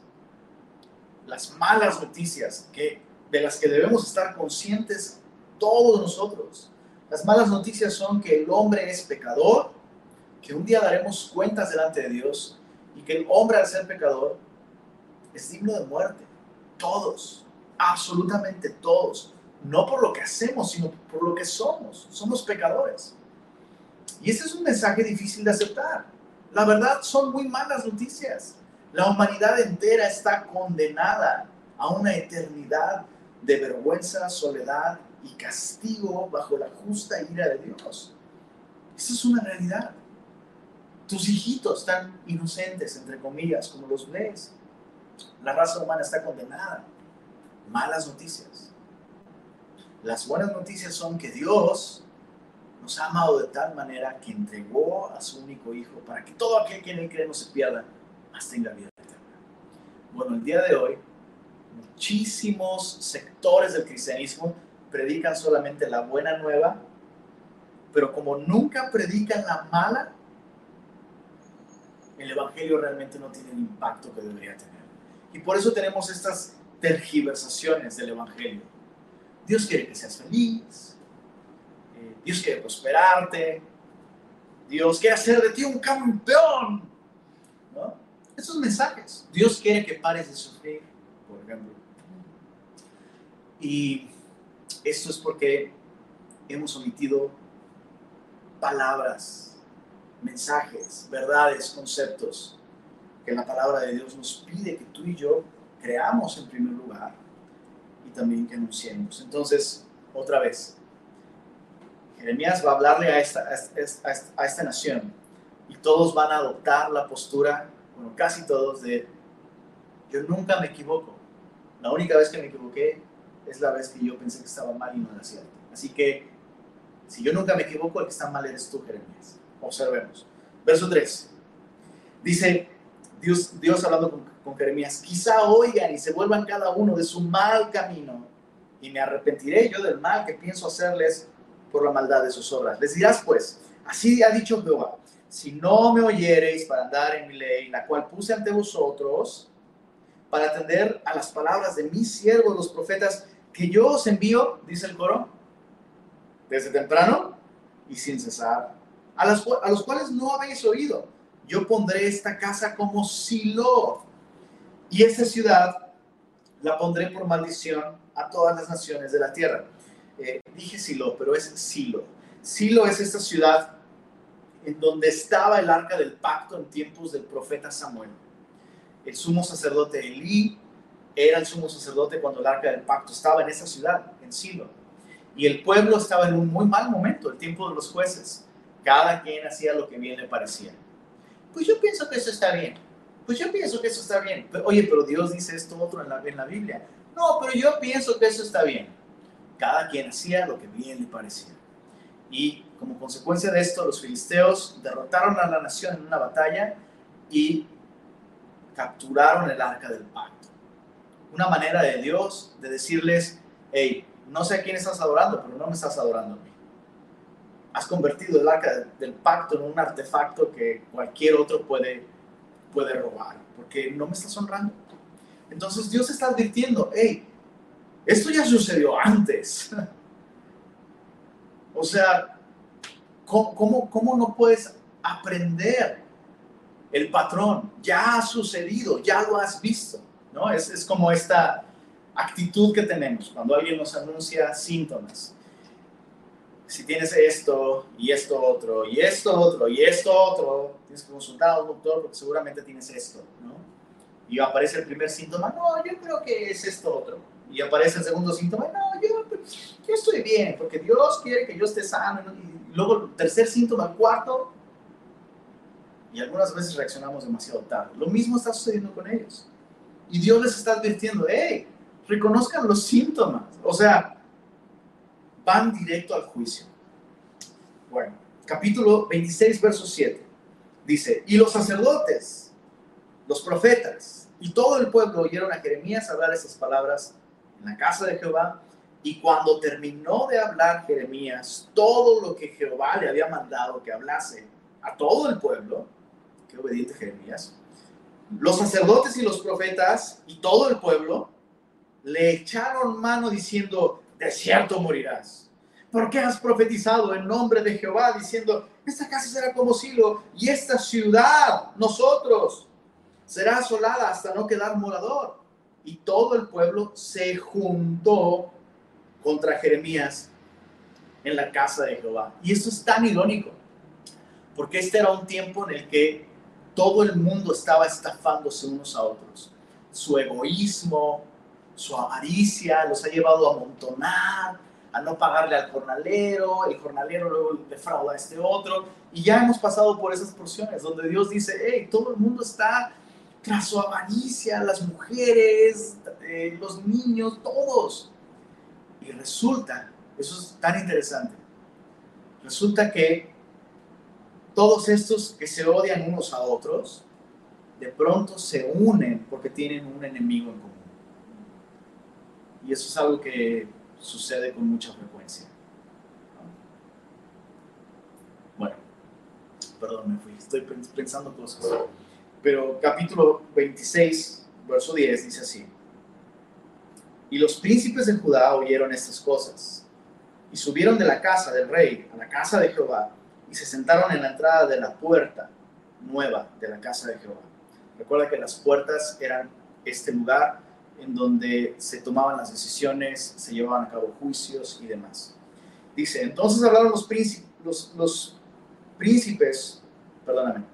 Las malas noticias que, de las que debemos estar conscientes todos nosotros. Las malas noticias son que el hombre es pecador, que un día daremos cuentas delante de Dios y que el hombre al ser pecador es digno de muerte. Todos, absolutamente todos. No por lo que hacemos, sino por lo que somos. Somos pecadores. Y ese es un mensaje difícil de aceptar. La verdad son muy malas noticias. La humanidad entera está condenada a una eternidad de vergüenza, soledad y castigo bajo la justa ira de Dios. Esa es una realidad. Tus hijitos tan inocentes, entre comillas, como los ves. La raza humana está condenada. Malas noticias. Las buenas noticias son que Dios nos ha amado de tal manera que entregó a su único hijo para que todo aquel que en él cree no se pierda, más tenga vida eterna. Bueno, el día de hoy, muchísimos sectores del cristianismo predican solamente la buena nueva, pero como nunca predican la mala, el Evangelio realmente no tiene el impacto que debería tener. Y por eso tenemos estas tergiversaciones del Evangelio. Dios quiere que seas feliz, eh, Dios quiere prosperarte, Dios quiere hacer de ti un campeón. ¿no? Esos mensajes. Dios quiere que pares de sufrir, por ejemplo. Y esto es porque hemos omitido palabras mensajes, verdades, conceptos que la palabra de Dios nos pide que tú y yo creamos en primer lugar y también que anunciemos. Entonces, otra vez, Jeremías va a hablarle a esta, a esta, nación y todos van a adoptar la postura, bueno, casi todos, de yo nunca me equivoco. La única vez que me equivoqué es la vez que yo pensé que estaba mal y no era cierto. Así que, si yo nunca me equivoco, el que está mal eres tú, Jeremías. Observemos. Verso 3. Dice Dios, Dios hablando con, con Jeremías, quizá oigan y se vuelvan cada uno de su mal camino y me arrepentiré yo del mal que pienso hacerles por la maldad de sus obras. Les dirás pues, así ha dicho Jehová, si no me oyereis para andar en mi ley, la cual puse ante vosotros, para atender a las palabras de mis siervos, los profetas, que yo os envío, dice el coro, desde temprano y sin cesar a, los cuales no habéis oído. Yo pondré esta casa como Silo, y esta ciudad la pondré por maldición a todas las naciones de la tierra. Eh, dije Silo, pero es Silo. Silo es esta ciudad en donde estaba el arca del pacto en tiempos del profeta Samuel. El sumo sacerdote Elí era el sumo sacerdote cuando el arca del pacto estaba en esa ciudad, en Silo. Y el pueblo estaba en un muy mal momento, el tiempo de los jueces. Cada quien hacía lo que bien le parecía. Pues yo pienso que eso está bien. Pues yo pienso que eso está bien. oye, pero Dios dice esto otro en la, en la Biblia. No, pero yo pienso que eso está bien. Cada quien hacía lo que bien le parecía. Y como consecuencia de esto, los filisteos derrotaron a la nación en una batalla y capturaron el arca del pacto. Una manera de Dios de decirles, hey, no sé a quién estás adorando, pero no me estás adorando a mí. Has convertido el arca del pacto en un artefacto que cualquier otro puede, puede robar, porque no me estás honrando. Entonces Dios está advirtiendo, hey, esto ya sucedió antes. *laughs* o sea, ¿cómo, ¿cómo, no puedes aprender el patrón? Ya ha sucedido, ya lo has visto, ¿no? Es, es como esta actitud que tenemos cuando alguien nos anuncia síntomas. Si tienes esto y esto otro y esto otro y esto otro, tienes que consultar a un doctor porque seguramente tienes esto, ¿no? Y aparece el primer síntoma, no, yo creo que es esto otro. Y aparece el segundo síntoma, no, yo, yo estoy bien porque Dios quiere que yo esté sano. Y luego el tercer síntoma, el cuarto, y algunas veces reaccionamos demasiado tarde. Lo mismo está sucediendo con ellos. Y Dios les está advirtiendo, hey, reconozcan los síntomas. O sea, van directo al juicio. Bueno, capítulo 26, verso 7. Dice, y los sacerdotes, los profetas y todo el pueblo oyeron a Jeremías hablar esas palabras en la casa de Jehová. Y cuando terminó de hablar Jeremías todo lo que Jehová le había mandado que hablase a todo el pueblo, qué obediente Jeremías, los sacerdotes y los profetas y todo el pueblo le echaron mano diciendo, de cierto morirás. ¿Por qué has profetizado en nombre de Jehová diciendo, esta casa será como Silo y esta ciudad, nosotros, será asolada hasta no quedar morador? Y todo el pueblo se juntó contra Jeremías en la casa de Jehová. Y esto es tan irónico, porque este era un tiempo en el que todo el mundo estaba estafándose unos a otros. Su egoísmo, su avaricia los ha llevado a amontonar, a no pagarle al jornalero, el jornalero luego defrauda a este otro, y ya hemos pasado por esas porciones donde Dios dice, hey, todo el mundo está tras su avaricia, las mujeres, eh, los niños, todos. Y resulta, eso es tan interesante, resulta que todos estos que se odian unos a otros, de pronto se unen porque tienen un enemigo en común. Y eso es algo que sucede con mucha frecuencia. Bueno, perdón, me fui, estoy pensando cosas. Pero capítulo 26, verso 10 dice así. Y los príncipes de Judá oyeron estas cosas y subieron de la casa del rey a la casa de Jehová y se sentaron en la entrada de la puerta nueva de la casa de Jehová. Recuerda que las puertas eran este lugar en donde se tomaban las decisiones, se llevaban a cabo juicios y demás. Dice, entonces hablaron los príncipes, los, los príncipes, perdóname,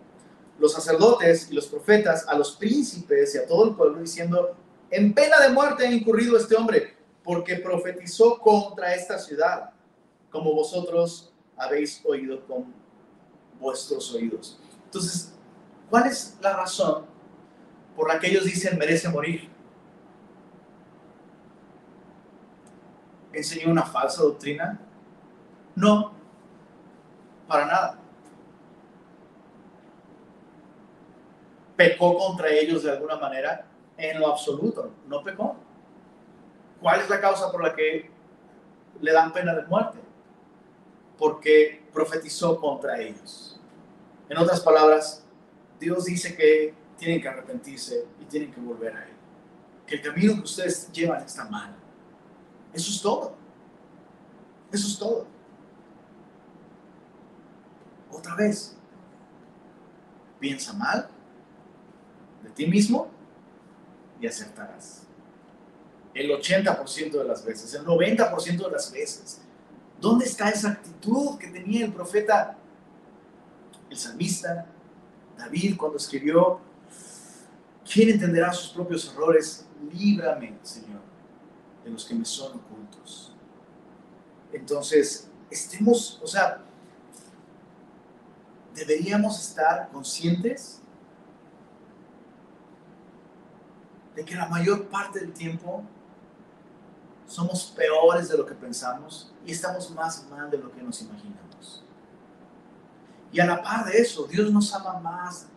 los sacerdotes y los profetas a los príncipes y a todo el pueblo diciendo, en pena de muerte ha incurrido este hombre, porque profetizó contra esta ciudad, como vosotros habéis oído con vuestros oídos. Entonces, ¿cuál es la razón por la que ellos dicen merece morir? Enseñó una falsa doctrina? No, para nada. ¿Pecó contra ellos de alguna manera? En lo absoluto, no pecó. ¿Cuál es la causa por la que le dan pena de muerte? Porque profetizó contra ellos. En otras palabras, Dios dice que tienen que arrepentirse y tienen que volver a Él. Que el camino que ustedes llevan está mal eso es todo. Eso es todo. Otra vez, piensa mal de ti mismo y acertarás. El 80% de las veces, el 90% de las veces. ¿Dónde está esa actitud que tenía el profeta, el salmista, David, cuando escribió, ¿quién entenderá sus propios errores? Líbrame, Señor de los que me son ocultos. Entonces, estemos, o sea, deberíamos estar conscientes de que la mayor parte del tiempo somos peores de lo que pensamos y estamos más mal de lo que nos imaginamos. Y a la par de eso, Dios nos ama más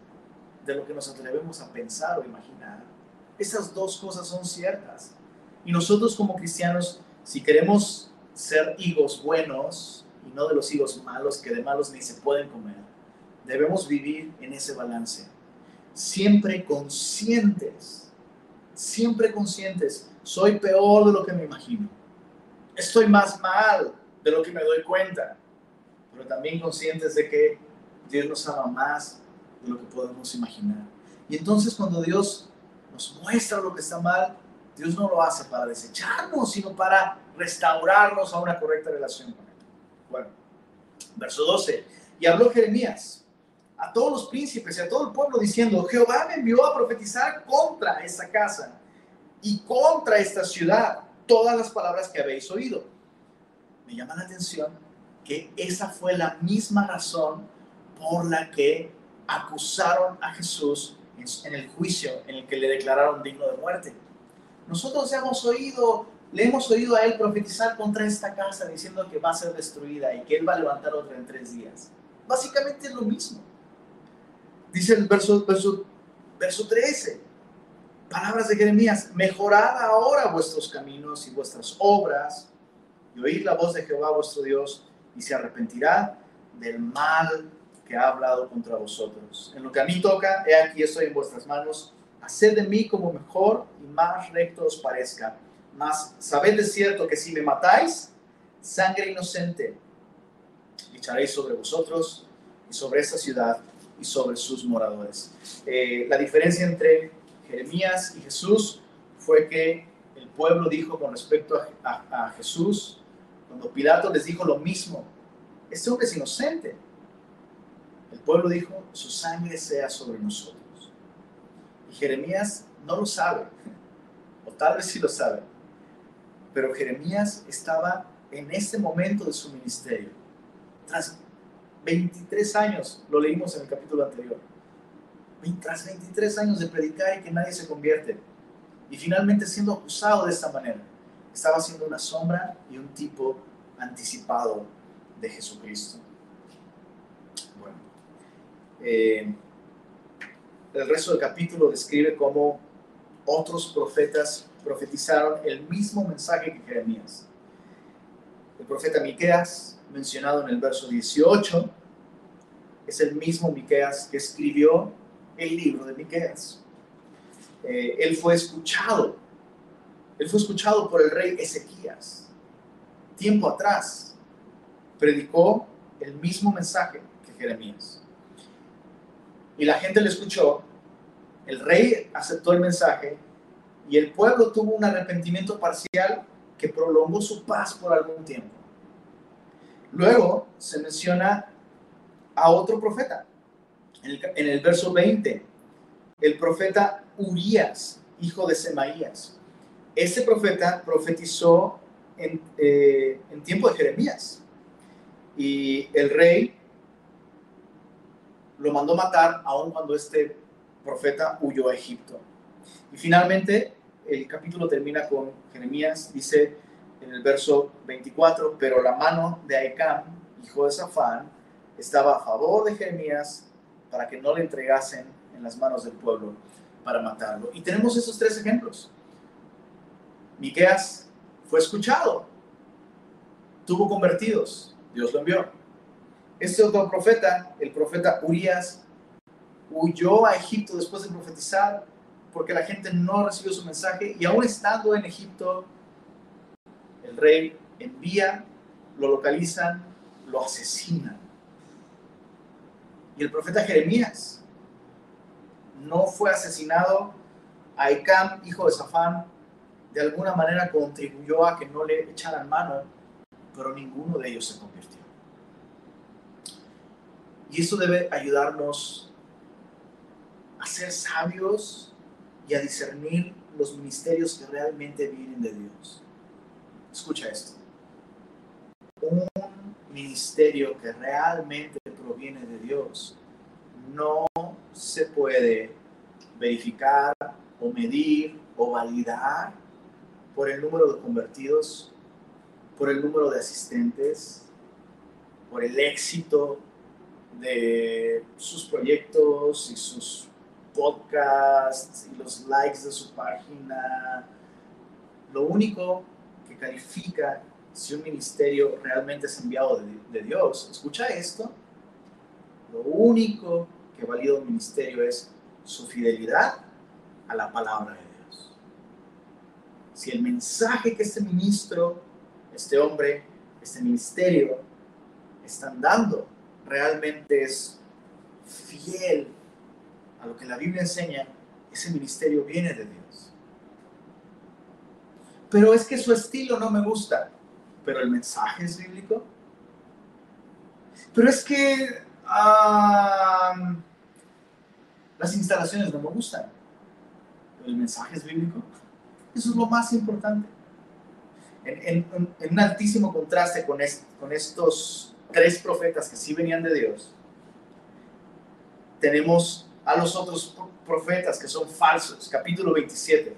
de lo que nos atrevemos a pensar o imaginar. Esas dos cosas son ciertas. Y nosotros como cristianos, si queremos ser higos buenos y no de los higos malos que de malos ni se pueden comer, debemos vivir en ese balance. Siempre conscientes, siempre conscientes, soy peor de lo que me imagino. Estoy más mal de lo que me doy cuenta, pero también conscientes de que Dios nos ama más de lo que podemos imaginar. Y entonces cuando Dios nos muestra lo que está mal, Dios no lo hace para desecharnos, sino para restaurarnos a una correcta relación con Él. Bueno, verso 12. Y habló Jeremías a todos los príncipes y a todo el pueblo diciendo, Jehová me envió a profetizar contra esta casa y contra esta ciudad todas las palabras que habéis oído. Me llama la atención que esa fue la misma razón por la que acusaron a Jesús en el juicio en el que le declararon digno de muerte. Nosotros hemos oído, le hemos oído a él profetizar contra esta casa diciendo que va a ser destruida y que él va a levantar otra en tres días. Básicamente es lo mismo. Dice el verso, verso, verso 13, palabras de Jeremías, mejorad ahora vuestros caminos y vuestras obras y oíd la voz de Jehová vuestro Dios y se arrepentirá del mal que ha hablado contra vosotros. En lo que a mí toca, he aquí estoy en vuestras manos, haced de mí como mejor y más recto os parezca. Mas sabed de cierto que si me matáis, sangre inocente echaréis sobre vosotros y sobre esta ciudad y sobre sus moradores. Eh, la diferencia entre Jeremías y Jesús fue que el pueblo dijo con respecto a, a Jesús, cuando Pilato les dijo lo mismo, este hombre es inocente, el pueblo dijo, su sangre sea sobre nosotros. Jeremías no lo sabe, o tal vez sí lo sabe, pero Jeremías estaba en este momento de su ministerio. Tras 23 años, lo leímos en el capítulo anterior, tras 23 años de predicar y que nadie se convierte, y finalmente siendo acusado de esta manera, estaba siendo una sombra y un tipo anticipado de Jesucristo. Eh, el resto del capítulo describe cómo otros profetas profetizaron el mismo mensaje que Jeremías. El profeta Miqueas, mencionado en el verso 18, es el mismo Miqueas que escribió el libro de Miqueas. Eh, él fue escuchado, él fue escuchado por el rey Ezequías. Tiempo atrás, predicó el mismo mensaje que Jeremías y la gente le escuchó, el rey aceptó el mensaje y el pueblo tuvo un arrepentimiento parcial que prolongó su paz por algún tiempo. Luego se menciona a otro profeta, en el, verso 20, el profeta Urias, hijo de Semaías. Ese profeta profetizó en, eh, en tiempo de Jeremías y el rey lo mandó matar aun cuando este profeta huyó a Egipto. Y finalmente el capítulo termina con Jeremías, dice en el verso 24, pero la mano de Aicam, hijo de Safán, estaba a favor de Jeremías para que no le entregasen en las manos del pueblo para matarlo. Y tenemos esos tres ejemplos. Miqueas fue escuchado, tuvo convertidos, Dios lo envió. Este otro profeta, el profeta Urias, huyó a Egipto después de profetizar porque la gente no recibió su mensaje y aún estando en Egipto, el rey envía, lo localizan, lo asesinan. Y el profeta Jeremías no fue asesinado. Aicam, hijo de Safán, de alguna manera contribuyó a que no le echaran mano, pero ninguno de ellos se convirtió. Y eso debe ayudarnos a ser sabios y a discernir los ministerios que realmente vienen de Dios. Escucha esto. Un ministerio que realmente proviene de Dios no se puede verificar o medir o validar por el número de convertidos, por el número de asistentes, por el éxito de sus proyectos y sus podcasts y los likes de su página. Lo único que califica si un ministerio realmente es enviado de, Dios, escucha esto, lo único que valida un ministerio es su fidelidad a la palabra de Dios. Si el mensaje que este ministro, este hombre, este ministerio están dando realmente es fiel a lo que la Biblia enseña, ese ministerio viene de Dios. Pero es que su estilo no me gusta, pero el mensaje es bíblico. Pero es que las instalaciones no me gustan, pero el mensaje es bíblico. Eso es lo más importante. En, un altísimo contraste con, con estos tres profetas que sí venían de Dios, tenemos a los otros profetas que son falsos. Capítulo 27.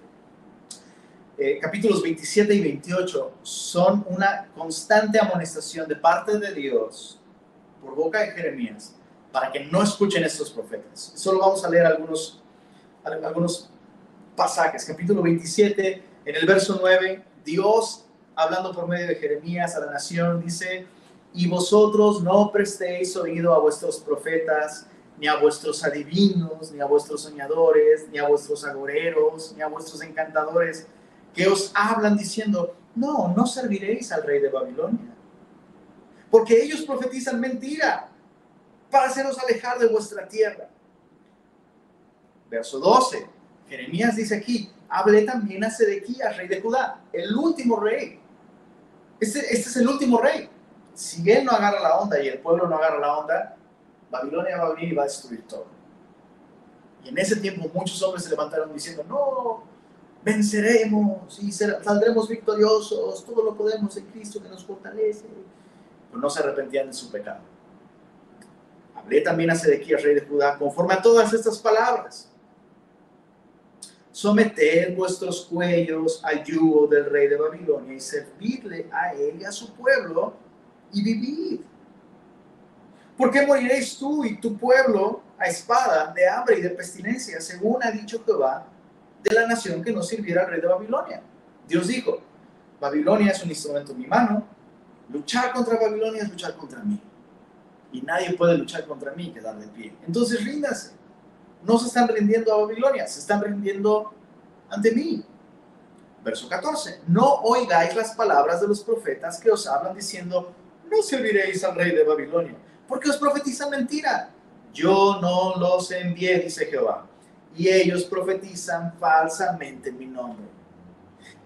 Eh, capítulos 27 y 28 son una constante amonestación de parte de Dios por boca de Jeremías para que no escuchen estos profetas. Solo vamos a leer algunos, algunos pasajes. Capítulo 27, en el verso 9, Dios, hablando por medio de Jeremías a la nación, dice, y vosotros no prestéis oído a vuestros profetas, ni a vuestros adivinos, ni a vuestros soñadores, ni a vuestros agoreros, ni a vuestros encantadores, que os hablan diciendo, no, no serviréis al rey de Babilonia. Porque ellos profetizan mentira para haceros alejar de vuestra tierra. Verso 12. Jeremías dice aquí, hablé también a Sedequías, rey de Judá, el último rey. Este, este es el último rey. Si él no agarra la onda y el pueblo no agarra la onda, Babilonia va a venir y va a destruir todo. Y en ese tiempo muchos hombres se levantaron diciendo, no, venceremos y saldremos victoriosos, todo lo podemos en Cristo que nos fortalece. Pero no se arrepentían de su pecado. Hablé también a Sedequías, rey de Judá, conforme a todas estas palabras. Someted vuestros cuellos al yugo del rey de Babilonia y servidle a él y a su pueblo y vivid ¿Por qué moriréis tú y tu pueblo a espada, de hambre y de pestilencia, según ha dicho Jehová, de la nación que no sirviera al rey de Babilonia? Dios dijo, Babilonia es un instrumento en mi mano, luchar contra Babilonia es luchar contra mí. Y nadie puede luchar contra mí y quedar de pie. Entonces ríndase. No se están rindiendo a Babilonia, se están rindiendo ante mí. Verso 14. No oigáis las palabras de los profetas que os hablan diciendo, no serviréis al rey de Babilonia porque os profetizan mentira. Yo no los envié, dice Jehová, y ellos profetizan falsamente en mi nombre.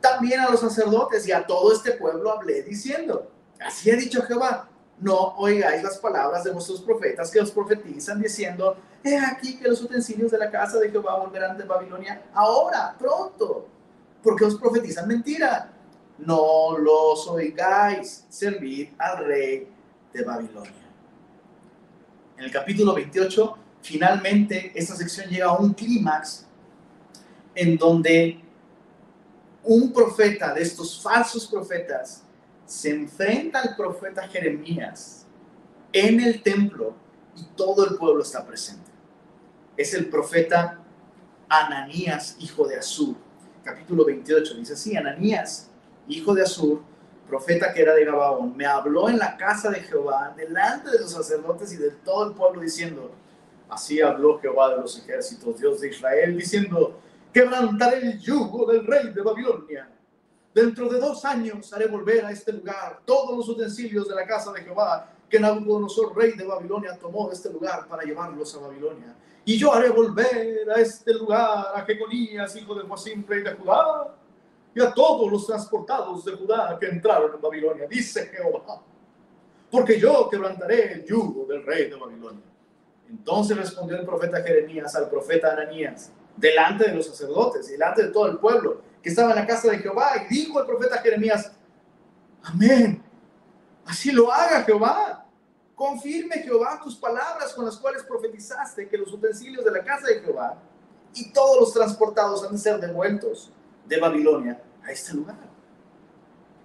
También a los sacerdotes y a todo este pueblo hablé diciendo, así ha dicho Jehová, no oigáis las palabras de vuestros profetas que os profetizan diciendo, he aquí que los utensilios de la casa de Jehová volverán de Babilonia ahora, pronto, porque os profetizan mentira. No los oigáis, servir al rey de Babilonia en el capítulo 28, finalmente esta sección llega a un clímax en donde un profeta de estos falsos profetas se enfrenta al profeta Jeremías en el templo y todo el pueblo está presente. Es el profeta Ananías, hijo de Azur. Capítulo 28 dice así, Ananías, hijo de Azur, profeta que era de Gabaón, me habló en la casa de Jehová, delante de los sacerdotes y de todo el pueblo, diciendo, así habló Jehová de los ejércitos, Dios de Israel, diciendo, quebrantaré el yugo del rey de Babilonia. Dentro de dos años haré volver a este lugar todos los utensilios de la casa de Jehová que Nabucodonosor, rey de Babilonia, tomó de este lugar para llevarlos a Babilonia. Y yo haré volver a este lugar a Jeconías, hijo de Joacim, rey de Judá, y a todos los transportados de Judá que entraron en Babilonia, dice Jehová, porque yo quebrantaré el yugo del rey de Babilonia. Entonces respondió el profeta Jeremías al profeta Ananías, delante de los sacerdotes y delante de todo el pueblo que estaba en la casa de Jehová, y dijo el profeta Jeremías, amén, así lo haga Jehová. Confirme Jehová tus palabras con las cuales profetizaste que los utensilios de la casa de Jehová y todos los transportados han de ser devueltos de Babilonia a este lugar.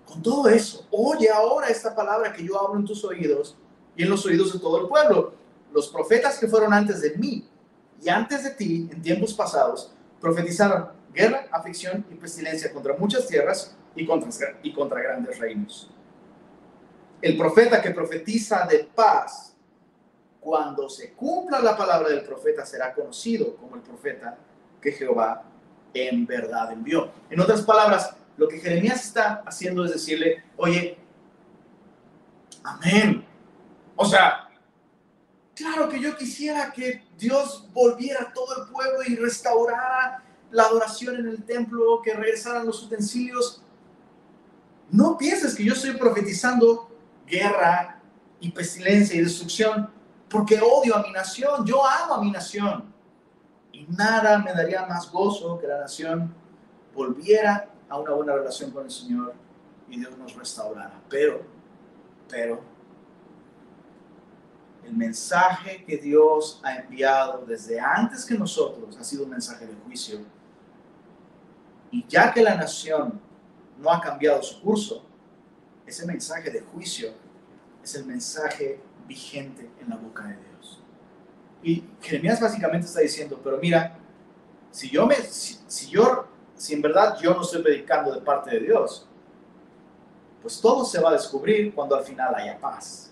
Con todo eso, oye ahora esta palabra que yo hablo en tus oídos y en los oídos de todo el pueblo. Los profetas que fueron antes de mí y antes de ti, en tiempos pasados, profetizaron guerra, aflicción y pestilencia contra muchas tierras y contra, y contra grandes reinos. El profeta que profetiza de paz, cuando se cumpla la palabra del profeta, será conocido como el profeta que Jehová en verdad envió. En otras palabras, lo que Jeremías está haciendo es decirle, oye, amén. O sea, claro que yo quisiera que Dios volviera a todo el pueblo y restaurara la adoración en el templo, que regresaran los utensilios. No pienses que yo estoy profetizando guerra y pestilencia y destrucción porque odio a mi nación, yo amo a mi nación. Nada me daría más gozo que la nación volviera a una buena relación con el Señor y Dios nos restaurara. Pero, pero, el mensaje que Dios ha enviado desde antes que nosotros ha sido un mensaje de juicio. Y ya que la nación no ha cambiado su curso, ese mensaje de juicio es el mensaje vigente en la boca de Dios. Y Jeremías básicamente está diciendo, pero mira, si yo me, si, yo, si en verdad yo no estoy predicando de parte de Dios, pues todo se va a descubrir cuando al final haya paz.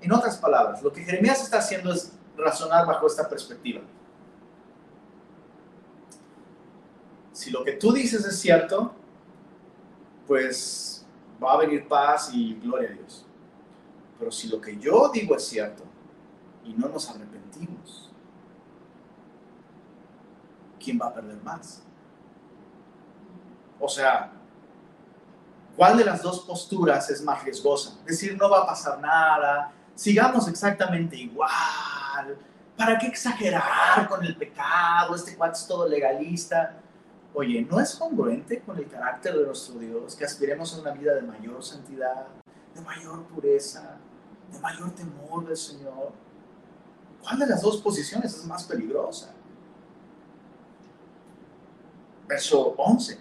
En otras palabras, lo que Jeremías está haciendo es razonar bajo esta perspectiva. Si lo que tú dices es cierto, pues va a venir paz y gloria a Dios. Pero si lo que yo digo es cierto y no nos arrepentimos, ¿quién va a perder más? O sea, ¿cuál de las dos posturas es más riesgosa? Decir, no va a pasar nada, sigamos exactamente igual, ¿para qué exagerar con el pecado? Este cuate es todo legalista. Oye, ¿no es congruente con el carácter de nuestro Dios que aspiremos a una vida de mayor santidad, de mayor pureza, de mayor temor del Señor. ¿Cuál de las dos posiciones es más peligrosa? Verso 11.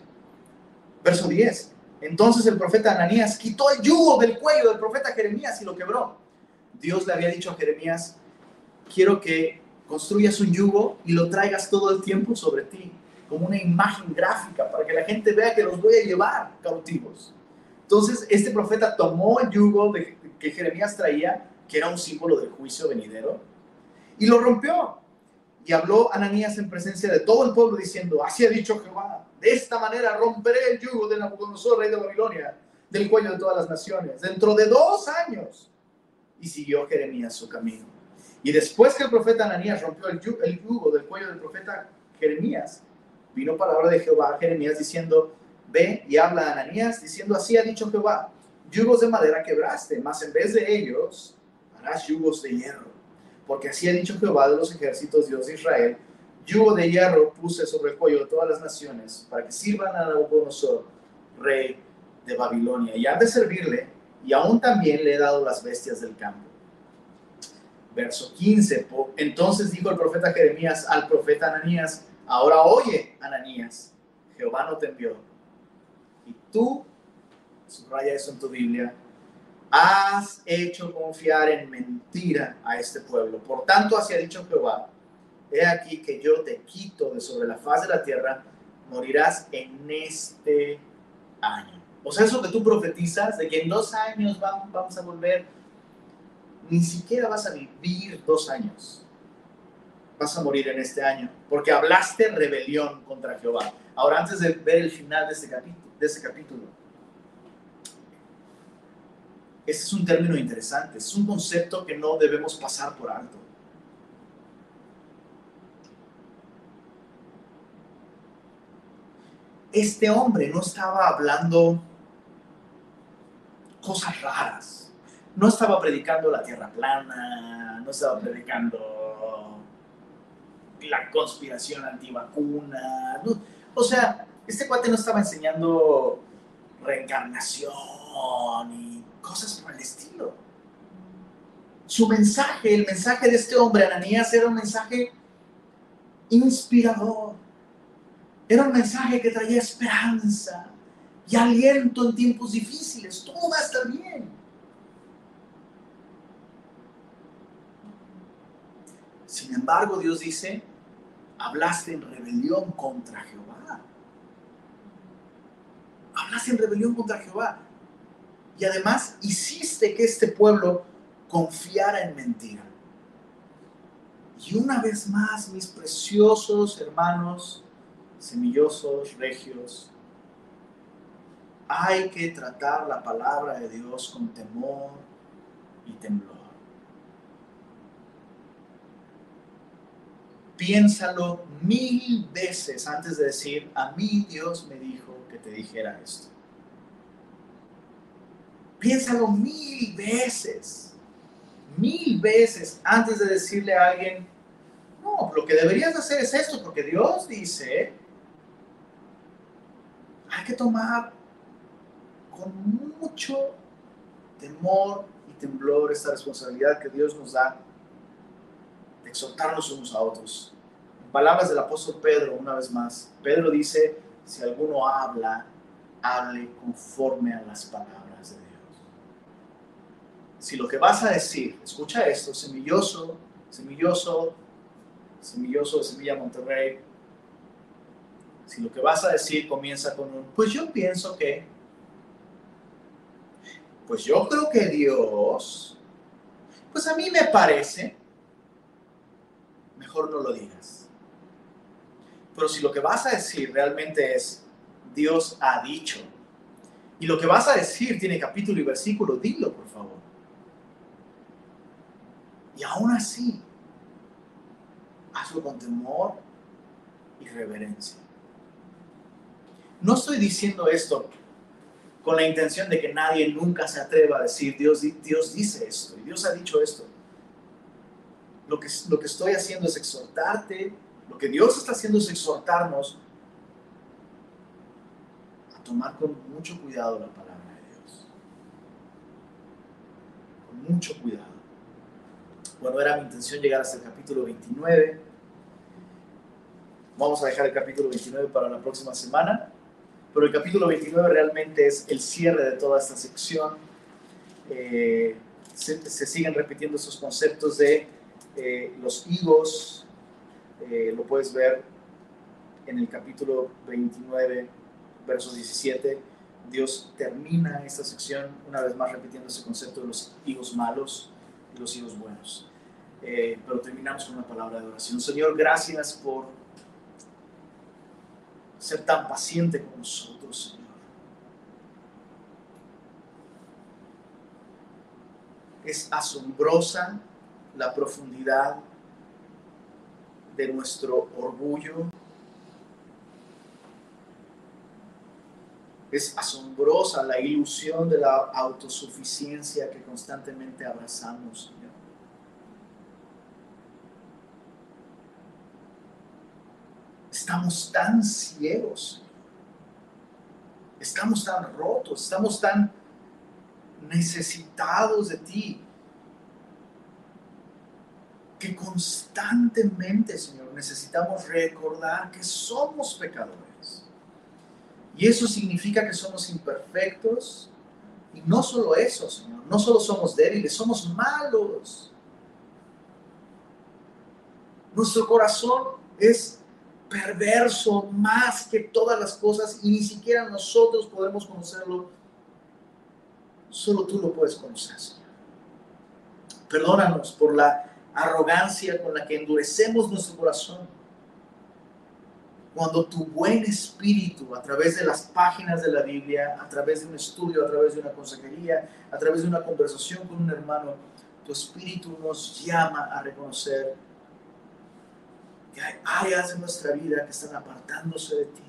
Verso 10. Entonces el profeta Ananías quitó el yugo del cuello del profeta Jeremías y lo quebró. Dios le había dicho a Jeremías, quiero que construyas un yugo y lo traigas todo el tiempo sobre ti, como una imagen gráfica, para que la gente vea que los voy a llevar cautivos. Entonces, este profeta tomó el yugo que Jeremías traía, que era un símbolo del juicio venidero, y lo rompió. Y habló Ananías en presencia de todo el pueblo diciendo, así ha dicho Jehová, de esta manera romperé el yugo de Nabucodonosor, rey de Babilonia, del cuello de todas las naciones, dentro de dos años. Y siguió Jeremías su camino. Y después que el profeta Ananías rompió el yugo, el yugo del cuello del profeta Jeremías, vino palabra de Jehová a Jeremías diciendo, ve y habla a Ananías diciendo, así ha dicho Jehová, yugos de madera quebraste, mas en vez de ellos harás yugos de hierro. Porque así ha dicho Jehová de los ejércitos, Dios de Israel, yugo de hierro puse sobre el cuello de todas las naciones, para que sirvan a Nabucodonosor, rey de Babilonia. Y han de servirle, y aún también le he dado las bestias del campo. Verso 15. Entonces dijo el profeta Jeremías al profeta Ananías, ahora oye, Ananías, Jehová no te envió. Y tú subraya eso en tu Biblia, has hecho confiar en mentira a este pueblo. Por tanto, así ha dicho Jehová, he aquí que yo te quito de sobre la faz de la tierra, morirás en este año. O sea, eso que tú profetizas, de que en dos años vamos, a volver, ni siquiera vas a vivir dos años. Vas a morir en este año, porque hablaste rebelión contra Jehová. Ahora, antes de ver el final de este de este capítulo ese es un término interesante, es un concepto que no debemos pasar por alto. Este hombre no estaba hablando cosas raras, no estaba predicando la tierra plana, no estaba predicando la conspiración antivacuna, o sea, este cuate no estaba enseñando reencarnación y cosas por el estilo. Su mensaje, el mensaje de este hombre, Ananías, era un mensaje inspirador. Era un mensaje que traía esperanza y aliento en tiempos difíciles. Todo va a estar bien. Sin embargo, Dios dice, hablaste en rebelión contra Jehová. Hablaste en rebelión contra Jehová. Y además hiciste que este pueblo confiara en mentira. Y una vez más, mis preciosos hermanos, semillosos, regios, hay que tratar la palabra de Dios con temor y temblor. Piénsalo mil veces antes de decir, a mí Dios me dijo que te dijera esto. Piénsalo mil veces, mil veces antes de decirle a alguien, no, lo que deberías hacer es esto, porque Dios dice, hay que tomar con mucho temor y temblor esta responsabilidad que Dios nos da de exhortarnos unos a otros. En palabras del apóstol Pedro, una vez más, Pedro dice, si alguno habla, hable conforme a las palabras. Si lo que vas a decir, escucha esto, semilloso, semilloso, semilloso de Semilla Monterrey, si lo que vas a decir comienza con un, pues yo pienso que, pues yo creo que Dios, pues a mí me parece, mejor no lo digas. Pero si lo que vas a decir realmente es, Dios ha dicho, y lo que vas a decir tiene capítulo y versículo, dilo por favor. Y aún así, hazlo con temor y reverencia. No estoy diciendo esto con la intención de que nadie nunca se atreva a decir, Dios, dice esto, y Dios ha dicho esto. Lo que, lo que estoy haciendo es exhortarte, lo que Dios está haciendo es exhortarnos a tomar con mucho cuidado la palabra de Dios. Con mucho cuidado. Bueno, era mi intención llegar hasta el capítulo 29. Vamos a dejar el capítulo 29 para la próxima semana. Pero el capítulo 29 realmente es el cierre de toda esta sección. Eh, se, siguen repitiendo esos conceptos de eh, los higos. Eh, lo puedes ver en el capítulo 29, versos 17. Dios termina esta sección una vez más repitiendo ese concepto de los higos malos y los higos buenos. Pero terminamos con una palabra de oración. Señor, gracias por ser tan paciente con nosotros, Señor. Es asombrosa la profundidad de nuestro orgullo. Es asombrosa la ilusión de la autosuficiencia que constantemente abrazamos, Señor. Estamos tan ciegos, estamos tan rotos, estamos tan necesitados de ti, que constantemente, Señor, necesitamos recordar que somos pecadores. Y eso significa que somos imperfectos. Y no solo eso, Señor, no solo somos débiles, somos malos. Nuestro corazón es perverso más que todas las cosas y ni siquiera nosotros podemos conocerlo. Solo tú lo puedes conocer, Señor. Perdónanos por la arrogancia con la que endurecemos nuestro corazón. Cuando tu buen espíritu, a través de las páginas de la Biblia, a través de un estudio, a través de una consejería, a través de una conversación con un hermano, tu espíritu nos llama a reconocer que hay áreas de nuestra vida que están apartándose de ti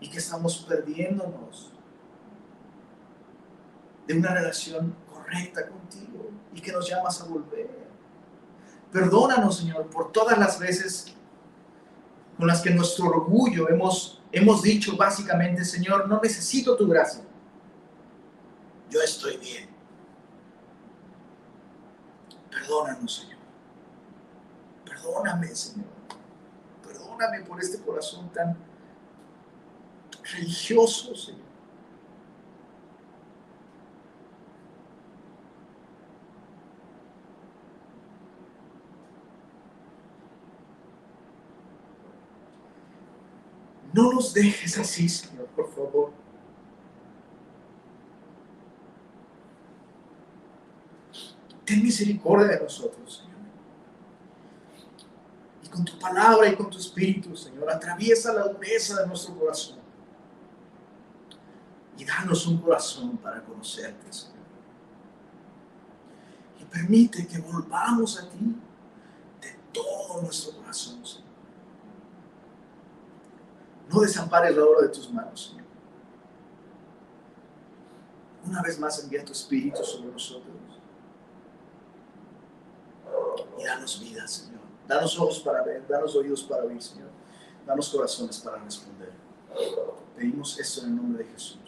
y que estamos perdiéndonos de una relación correcta contigo y que nos llamas a volver. Perdónanos, Señor, por todas las veces con las que nuestro orgullo hemos, hemos dicho básicamente, Señor, no necesito tu gracia. Yo estoy bien. Perdónanos, Señor. Perdóname, Señor. Perdóname. por este corazón tan religioso, Señor. No nos dejes así, Señor, por favor. Ten misericordia de nosotros, con tu palabra y con tu espíritu, Señor, atraviesa la dureza de nuestro corazón. Y danos un corazón para conocerte, Señor. Y permite que volvamos a ti de todo nuestro corazón, Señor. No desampares la obra de tus manos, Señor. Una vez más envía tu espíritu sobre nosotros. Y danos vida, Señor. Danos ojos para ver, danos oídos para oír, Señor. Danos corazones para responder. Pedimos esto en el nombre de Jesús.